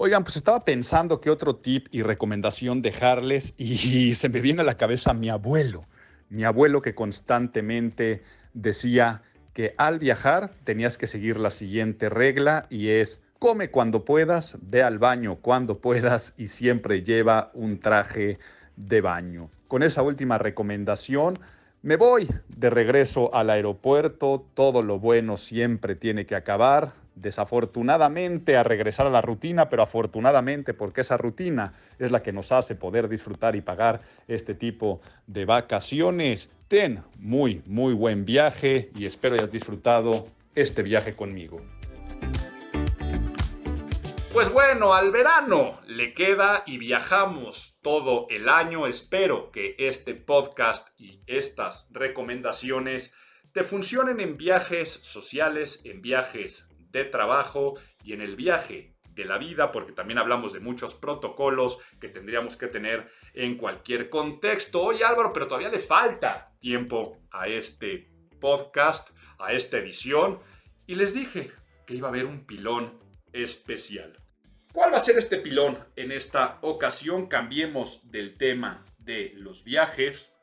Oigan, pues estaba pensando qué otro tip y recomendación dejarles y se me viene a la cabeza mi abuelo. Mi abuelo que constantemente decía que al viajar tenías que seguir la siguiente regla y es come cuando puedas, ve al baño cuando puedas y siempre lleva un traje de baño. Con esa última recomendación, me voy de regreso al aeropuerto, todo lo bueno siempre tiene que acabar, desafortunadamente a regresar a la rutina, pero afortunadamente porque esa rutina es la que nos hace poder disfrutar y pagar este tipo de vacaciones. Ten muy, muy buen viaje y espero hayas disfrutado este viaje conmigo. Pues bueno, al verano le queda y viajamos todo el año. Espero que este podcast y estas recomendaciones te funcionen en viajes sociales, en viajes de trabajo y en el viaje de la vida, porque también hablamos de muchos protocolos que tendríamos que tener en cualquier contexto. Oye Álvaro, pero todavía le falta tiempo a este podcast, a esta edición. y les dije que iba a haber un pilón especial. ¿Cuál va a ser este pilón? En esta ocasión cambiemos del tema de los viajes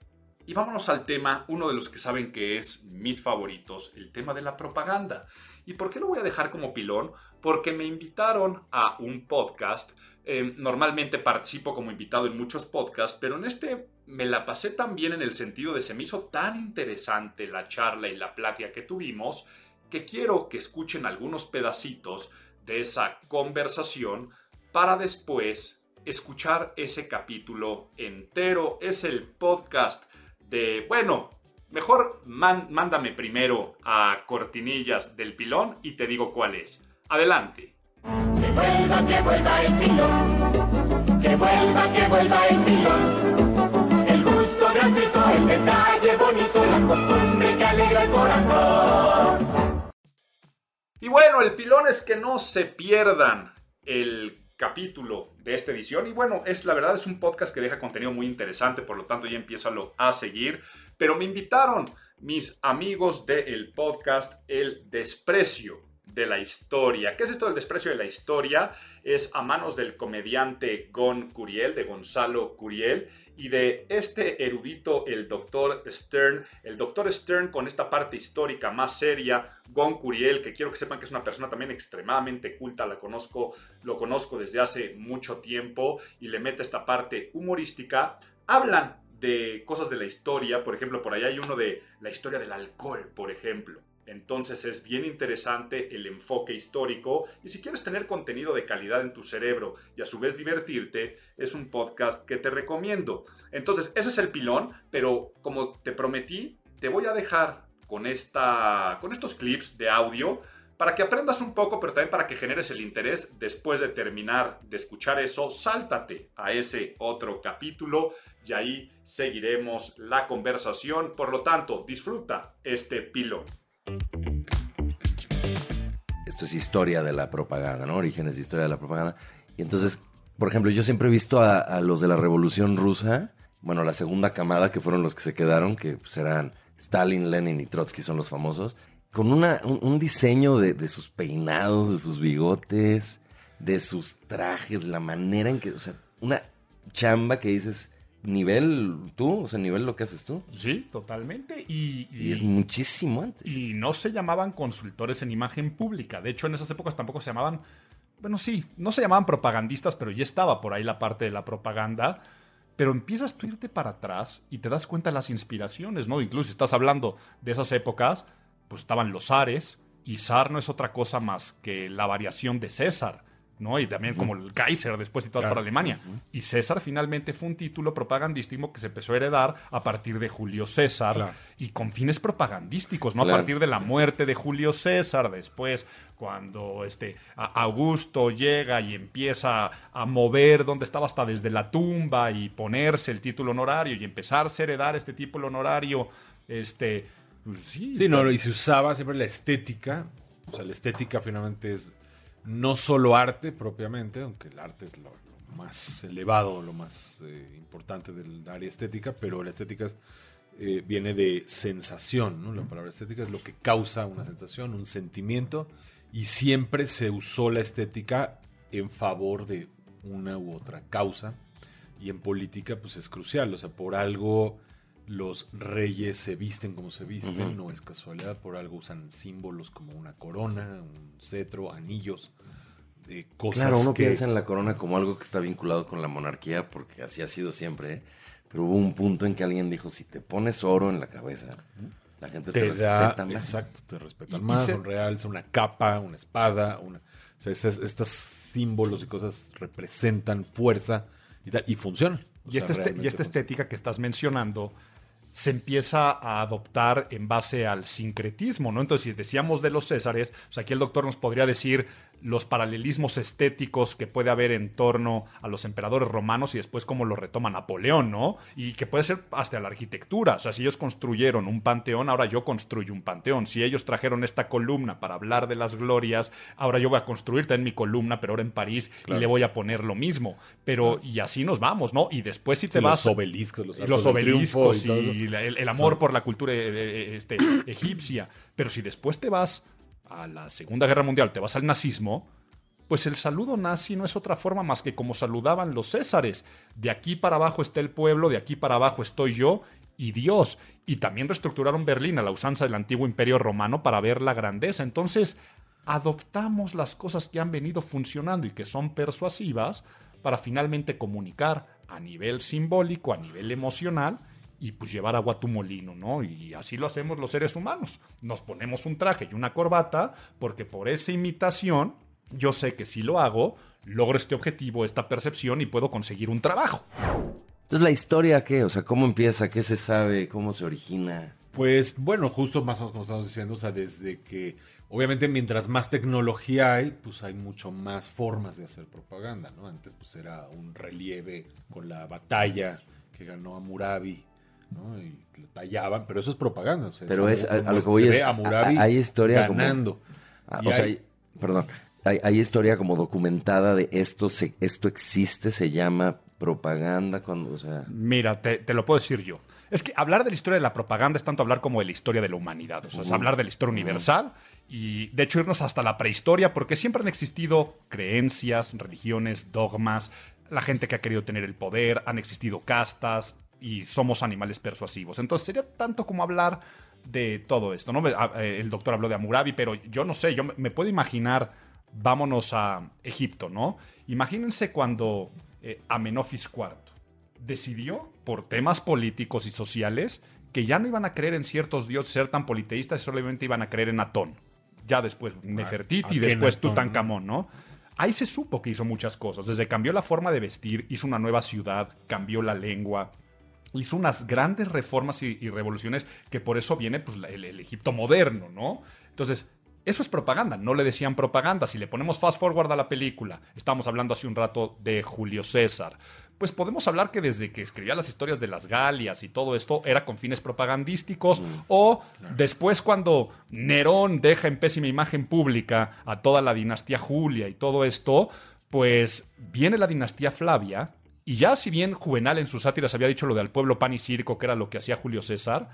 y vámonos al tema, uno de los que saben que es mis favoritos, el tema de la propaganda. ¿Y por qué lo voy a dejar como pilón? Porque me invitaron a un podcast. Eh, normalmente participo como invitado en muchos podcasts, pero en este me la pasé tan bien en el sentido de se me hizo tan interesante la charla y la plática que tuvimos que quiero que escuchen algunos pedacitos de esa conversación para después escuchar ese capítulo entero. Es el podcast de, bueno, mejor mándame primero a cortinillas del pilón y te digo cuál es. Adelante. Que vuelva, que vuelva el pilón. Que vuelva, que vuelva el pilón. El gusto gratuito, el detalle bonito, la costumbre que alegra el corazón. Y bueno, el pilón es que no se pierdan el capítulo de esta edición. Y bueno, es la verdad es un podcast que deja contenido muy interesante, por lo tanto ya empiezalo a seguir. Pero me invitaron mis amigos del podcast El Desprecio de la Historia. ¿Qué es esto del desprecio de la historia? Es a manos del comediante Gon Curiel, de Gonzalo Curiel y de este erudito, el doctor Stern. El doctor Stern con esta parte histórica más seria, Gon Curiel, que quiero que sepan que es una persona también extremadamente culta, la conozco, lo conozco desde hace mucho tiempo y le mete esta parte humorística. Hablan de cosas de la historia, por ejemplo, por allá hay uno de la historia del alcohol, por ejemplo. Entonces es bien interesante el enfoque histórico y si quieres tener contenido de calidad en tu cerebro y a su vez divertirte, es un podcast que te recomiendo. Entonces ese es el pilón, pero como te prometí, te voy a dejar con, esta, con estos clips de audio para que aprendas un poco, pero también para que generes el interés después de terminar de escuchar eso, sáltate a ese otro capítulo y ahí seguiremos la conversación. Por lo tanto, disfruta este pilón. Esto es historia de la propaganda, ¿no? Orígenes de historia de la propaganda. Y entonces, por ejemplo, yo siempre he visto a, los de la Revolución Rusa, bueno, la segunda camada, que fueron los que se quedaron, que pues, eran Stalin, Lenin y Trotsky, son los famosos, con una, un, diseño de, de, sus peinados, de sus bigotes, de sus trajes, la manera en que, o sea, una chamba que dices, nivel tú, o sea, nivel lo que haces tú. Sí, totalmente. Y, es muchísimo antes. Y no se llamaban consultores en imagen pública. De hecho, en esas épocas tampoco se llamaban, bueno, sí, no se llamaban propagandistas, pero ya estaba por ahí la parte de la propaganda. Pero empiezas tú a irte para atrás y te das cuenta de las inspiraciones, ¿no? Incluso si estás hablando de esas épocas, pues estaban los zares, y zar no es otra cosa más que la variación de César. ¿No? Y también como el Kaiser después y todo para Alemania. Y César finalmente fue un título propagandístico que se empezó a heredar a partir de Julio César y con fines propagandísticos, ¿no? A partir de la muerte de Julio César, después cuando este Augusto llega y empieza a mover donde estaba hasta desde la tumba y ponerse el título honorario y empezarse a heredar este título honorario, este pues sí, sí no, y se usaba siempre la estética, o sea, la estética finalmente es no solo arte propiamente, aunque el arte es lo, más elevado, lo más eh, importante del área estética, pero la estética eh, viene de sensación, ¿no? La palabra estética es lo que causa una sensación, un sentimiento, y siempre se usó la estética en favor de una u otra causa, y en política pues es crucial, o sea, por algo los reyes se visten como se visten, no es casualidad, por algo usan símbolos como una corona, un cetro, anillos, de cosas. Claro, uno piensa en la corona como algo que está vinculado con la monarquía, porque así ha sido siempre, ¿eh? pero hubo un punto en que alguien dijo, si te pones oro en la cabeza, la gente te, respeta más. Exacto, te respetan más, un real, una capa, una espada, una... O sea, estos, símbolos y cosas representan fuerza y, tal, y funcionan. y, esta, y esta estética que estás mencionando se empieza a adoptar en base al sincretismo, ¿no? Entonces, si decíamos de los Césares, pues aquí el doctor nos podría decir los paralelismos estéticos que puede haber en torno a los emperadores romanos y después cómo lo retoma Napoleón, ¿no? Y que puede ser hasta la arquitectura. O sea, si ellos construyeron un panteón, ahora yo construyo un panteón. Si ellos trajeron esta columna para hablar de las glorias, ahora yo voy a construir también mi columna, pero ahora en París y le voy a poner lo mismo. Pero, y así nos vamos, ¿no? Y después si te vas... Los obeliscos, los, los obeliscos y, el, amor por la cultura eh, eh, este, [COUGHS] egipcia. Pero si después te vas a la Segunda Guerra Mundial, te vas al nazismo, pues el saludo nazi no es otra forma más que como saludaban los césares. De aquí para abajo está el pueblo, de aquí para abajo estoy yo y Dios. Y también reestructuraron Berlín a la usanza del antiguo imperio romano para ver la grandeza. Entonces, adoptamos las cosas que han venido funcionando y que son persuasivas para finalmente comunicar a nivel simbólico, a nivel emocional, y pues llevar agua a tu molino, ¿no? Y así lo hacemos los seres humanos. Nos ponemos un traje y una corbata porque por esa imitación yo sé que si lo hago, logro este objetivo, esta percepción y puedo conseguir un trabajo. Entonces, ¿la historia qué? O sea, ¿cómo empieza? ¿Qué se sabe? ¿Cómo se origina? Pues bueno, justo más o menos como estamos diciendo, o sea, desde que obviamente mientras más tecnología hay, pues hay mucho más formas de hacer propaganda, ¿no? Antes pues era un relieve con la batalla que ganó Murabi, ¿no? Y lo tallaban, pero eso es propaganda. O sea, Pero es, a, a lo que voy es, a Murabi a- hay historia ganando. Ah, Y o sea, hay- perdón, hay, hay historia como documentada de esto, se, esto existe, se llama propaganda, cuando, o sea, Mira, te, te lo puedo decir yo. Es que hablar de la historia de la propaganda es tanto hablar como de la historia de la humanidad. O sea, es hablar de la historia universal y de hecho irnos hasta la prehistoria porque siempre han existido creencias, religiones, dogmas, la gente que ha querido tener el poder, han existido castas y somos animales persuasivos. Entonces sería tanto como hablar de todo esto, ¿no? Ah, eh, El doctor habló de Amurabi, pero yo no sé, yo me- puedo imaginar, vámonos a Egipto, ¿no? Imagínense cuando eh, Amenofis IV decidió, por temas políticos y sociales, que ya no iban a creer en ciertos dioses, ser tan politeístas, y solamente iban a creer en Atón. Ya después Nefertiti y después. Tutankamón, ¿no? Ahí se supo que hizo muchas cosas. Desde cambió la forma de vestir, hizo una nueva ciudad, cambió la lengua, hizo unas grandes reformas y, y revoluciones que por eso viene pues, el Egipto moderno, ¿no? Entonces, eso es propaganda, no le decían propaganda. Si le ponemos fast forward a la película, estamos hablando hace un rato de Julio César, pues podemos hablar que desde que escribía las historias de las Galias y todo esto era con fines propagandísticos, o después cuando Nerón deja en pésima imagen pública a toda la dinastía Julia y todo esto, pues viene la dinastía Flavia, y ya si bien Juvenal en sus sátiras había dicho lo del pueblo pan y circo, que era lo que hacía Julio César,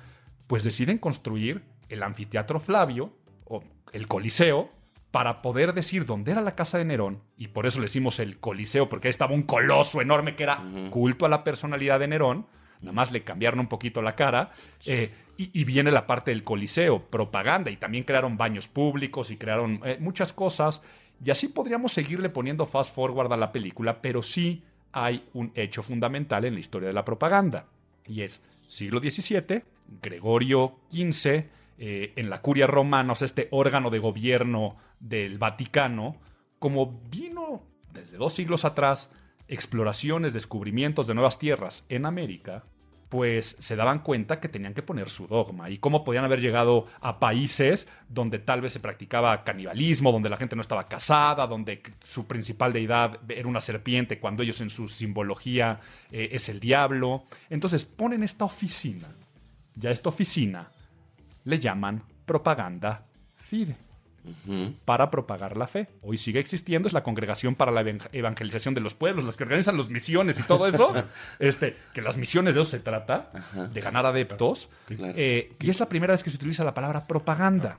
pues deciden construir el anfiteatro Flavio, o el Coliseo, para poder decir dónde era la casa de Nerón, y por eso le decimos el Coliseo, porque ahí estaba un coloso enorme que era culto a la personalidad de Nerón, nada más le cambiaron un poquito la cara, eh, y, y viene la parte del Coliseo, propaganda, y también crearon baños públicos y crearon eh, muchas cosas, y así podríamos seguirle poniendo fast forward a la película, pero sí hay un hecho fundamental en la historia de la propaganda, y es siglo XVII, Gregorio XV, eh, en la curia romana, o sea, este órgano de gobierno del Vaticano, como vino desde dos siglos atrás, exploraciones, descubrimientos de nuevas tierras en América, pues se daban cuenta que tenían que poner su dogma y cómo podían haber llegado a países donde tal vez se practicaba canibalismo, donde la gente no estaba casada, donde su principal deidad era una serpiente, cuando ellos en su simbología eh, es el diablo. Entonces ponen esta oficina, ya esta oficina le llaman propaganda fide para propagar la fe. Hoy sigue existiendo, es la congregación para la evang- evangelización de los pueblos, las que organizan las misiones y todo eso. [LAUGHS] este, que las misiones de eso se trata, de ganar adeptos. Claro. Eh, y es la primera vez que se utiliza la palabra propaganda.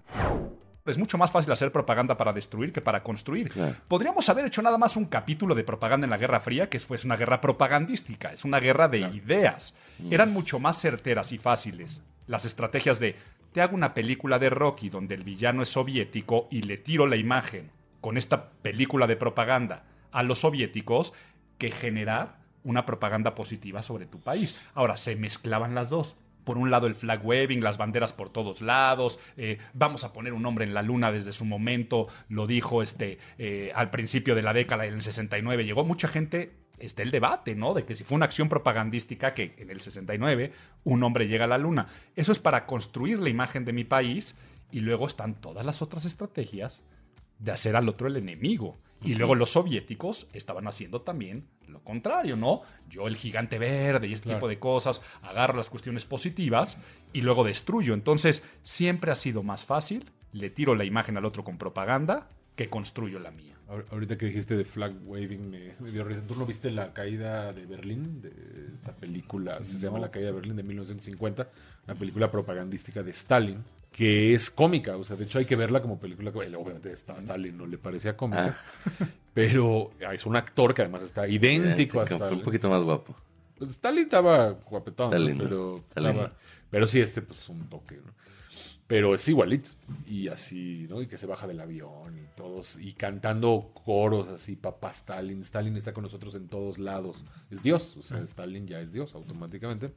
Es mucho más fácil hacer propaganda para destruir que para construir. Claro. Podríamos haber hecho nada más un capítulo de propaganda en la Guerra Fría, que fue una guerra propagandística, es una guerra de ideas. Eran mucho más certeras y fáciles las estrategias de te hago una película de Rocky donde el villano es soviético y le tiro la imagen con esta película de propaganda a los soviéticos que generar una propaganda positiva sobre tu país. Ahora, se mezclaban las dos. Por un lado el flag waving, las banderas por todos lados, eh, vamos a poner un hombre en la luna desde su momento, lo dijo este, eh, al principio de la década, en el 69, llegó mucha gente, está el debate, ¿no? De que si fue una acción propagandística que en el 69 un hombre llega a la luna. Eso es para construir la imagen de mi país y luego están todas las otras estrategias de hacer al otro el enemigo. Y luego los soviéticos estaban haciendo también lo contrario, ¿no? Yo el gigante verde y este Claro. tipo de cosas, agarro las cuestiones positivas y luego destruyo. Entonces, siempre ha sido más fácil, le tiro la imagen al otro con propaganda, que construyo la mía. Ahor- Ahorita que dijiste de flag waving me, me dio risa. ¿Tú no viste la caída de Berlín? De esta película, se llama La caída de Berlín de 1950, una película propagandística de Stalin, que es cómica. O sea, de hecho hay que verla como película. Obviamente a Stalin no le parecía cómica. Ah. [LAUGHS] Pero es un actor que además está idéntico a Stalin. un poquito más guapo. Pues Stalin estaba guapetón, ¿no? Stalin, ¿no? pero, Stalin. estaba- pero sí, este pues un toque, ¿no? Pero es igualito. Y así, ¿no? Y que se baja del avión y todos, y cantando coros así, papá Stalin. Stalin está con nosotros en todos lados. Es Dios, o sea, Stalin ya es Dios automáticamente.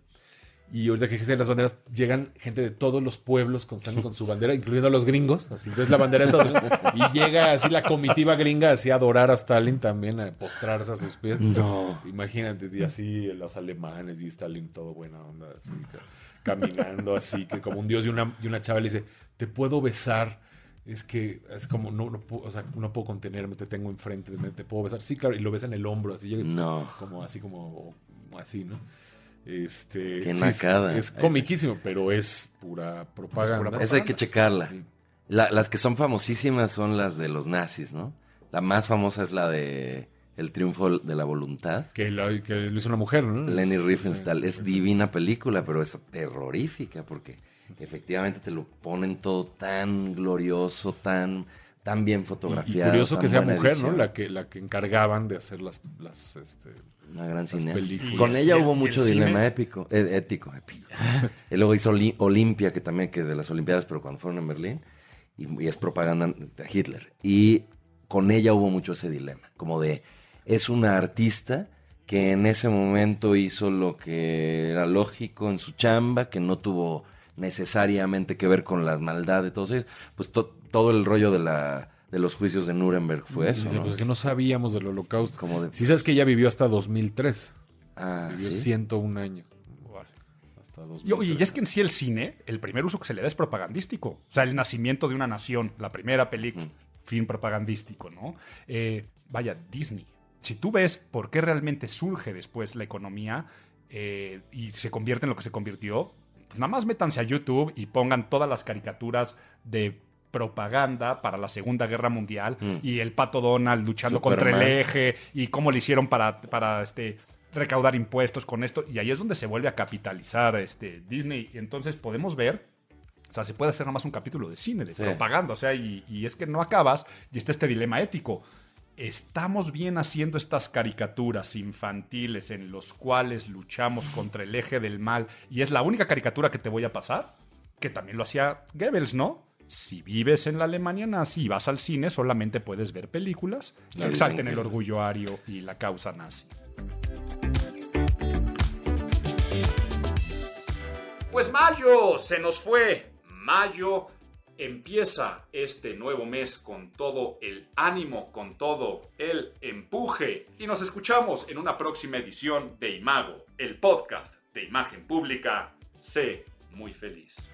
Y ahorita que dijiste las banderas, llegan gente de todos los pueblos con Stalin con su bandera, incluyendo a los gringos. Así ves la bandera de Estados Unidos. Y llega así la comitiva gringa, así a adorar a Stalin también, a postrarse a sus pies. No. Imagínate, y así los alemanes y Stalin todo buena onda, así, ca- caminando así, que como un dios y una, y una chava le dice, te puedo besar. Es que es como, no, no, puedo, o sea, no puedo contenerme, te tengo enfrente, te puedo besar. Sí, claro, y lo besa en el hombro, así, No. como así, como así, ¿no? Este, Qué sí, nacada. Es, comiquísimo, pero es pura propaganda. Esa hay que checarla. Sí. La- las que son famosísimas son las de los nazis, ¿no? La más famosa es la de El triunfo de la voluntad. Que, lo hizo una mujer, ¿no? Lenny Riefenstahl. Es divina película, pero es terrorífica porque efectivamente te lo ponen todo tan glorioso, tan, tan bien Y, y fotografiado. curioso tan que sea mujer, ¿no? La que, la que encargaban de hacer las, las este, Una gran cineasta. Con ella el- hubo el mucho cine. dilema épico, eh, ético, épico. [LAUGHS] y luego hizo Oli- Olimpia, que también, que de las Olimpiadas, pero cuando fueron en Berlín, y, y es propaganda de Hitler. Y con ella hubo mucho ese dilema, como de, es una artista que en ese momento hizo lo que era lógico en su chamba, que no tuvo necesariamente que ver con la maldad de todos ellos, pues to- todo el rollo de la de los juicios de Nuremberg fue eso, Dice, ¿no? pues es que no sabíamos del holocausto. Como de- Si sabes que ella vivió hasta 2003. Ah, vivió ¿sí? 101 años. Y, 2003. oye, y es que en sí el cine, el primer uso que se le da es propagandístico. O sea, el nacimiento de una nación, la primera película, film propagandístico, ¿no? Eh, vaya, Disney. Si tú ves por qué realmente surge después la economía eh, y se convierte en lo que se convirtió, pues nada más métanse a YouTube y pongan todas las caricaturas de propaganda para la Segunda Guerra Mundial y el pato Donald luchando contra el eje y cómo le hicieron para, para este, recaudar impuestos con esto. Y ahí es donde se vuelve a capitalizar este, Disney. Y entonces podemos ver, o sea, se puede hacer nada más un capítulo de cine, de Sí. propaganda. O sea, y, y es que no acabas y está este dilema ético. ¿Estamos bien haciendo estas caricaturas infantiles en los cuales luchamos contra el eje del mal y es la única caricatura que te voy a pasar? Que también lo hacía Goebbels, ¿no? Si vives en la Alemania nazi y vas al cine, solamente puedes ver películas que exalten el orgullo ario y la causa nazi. Pues mayo se nos fue. Mayo empieza este nuevo mes con todo el ánimo, con todo el empuje. Y nos escuchamos en una próxima edición de Imago, el podcast de imagen pública. Sé muy feliz.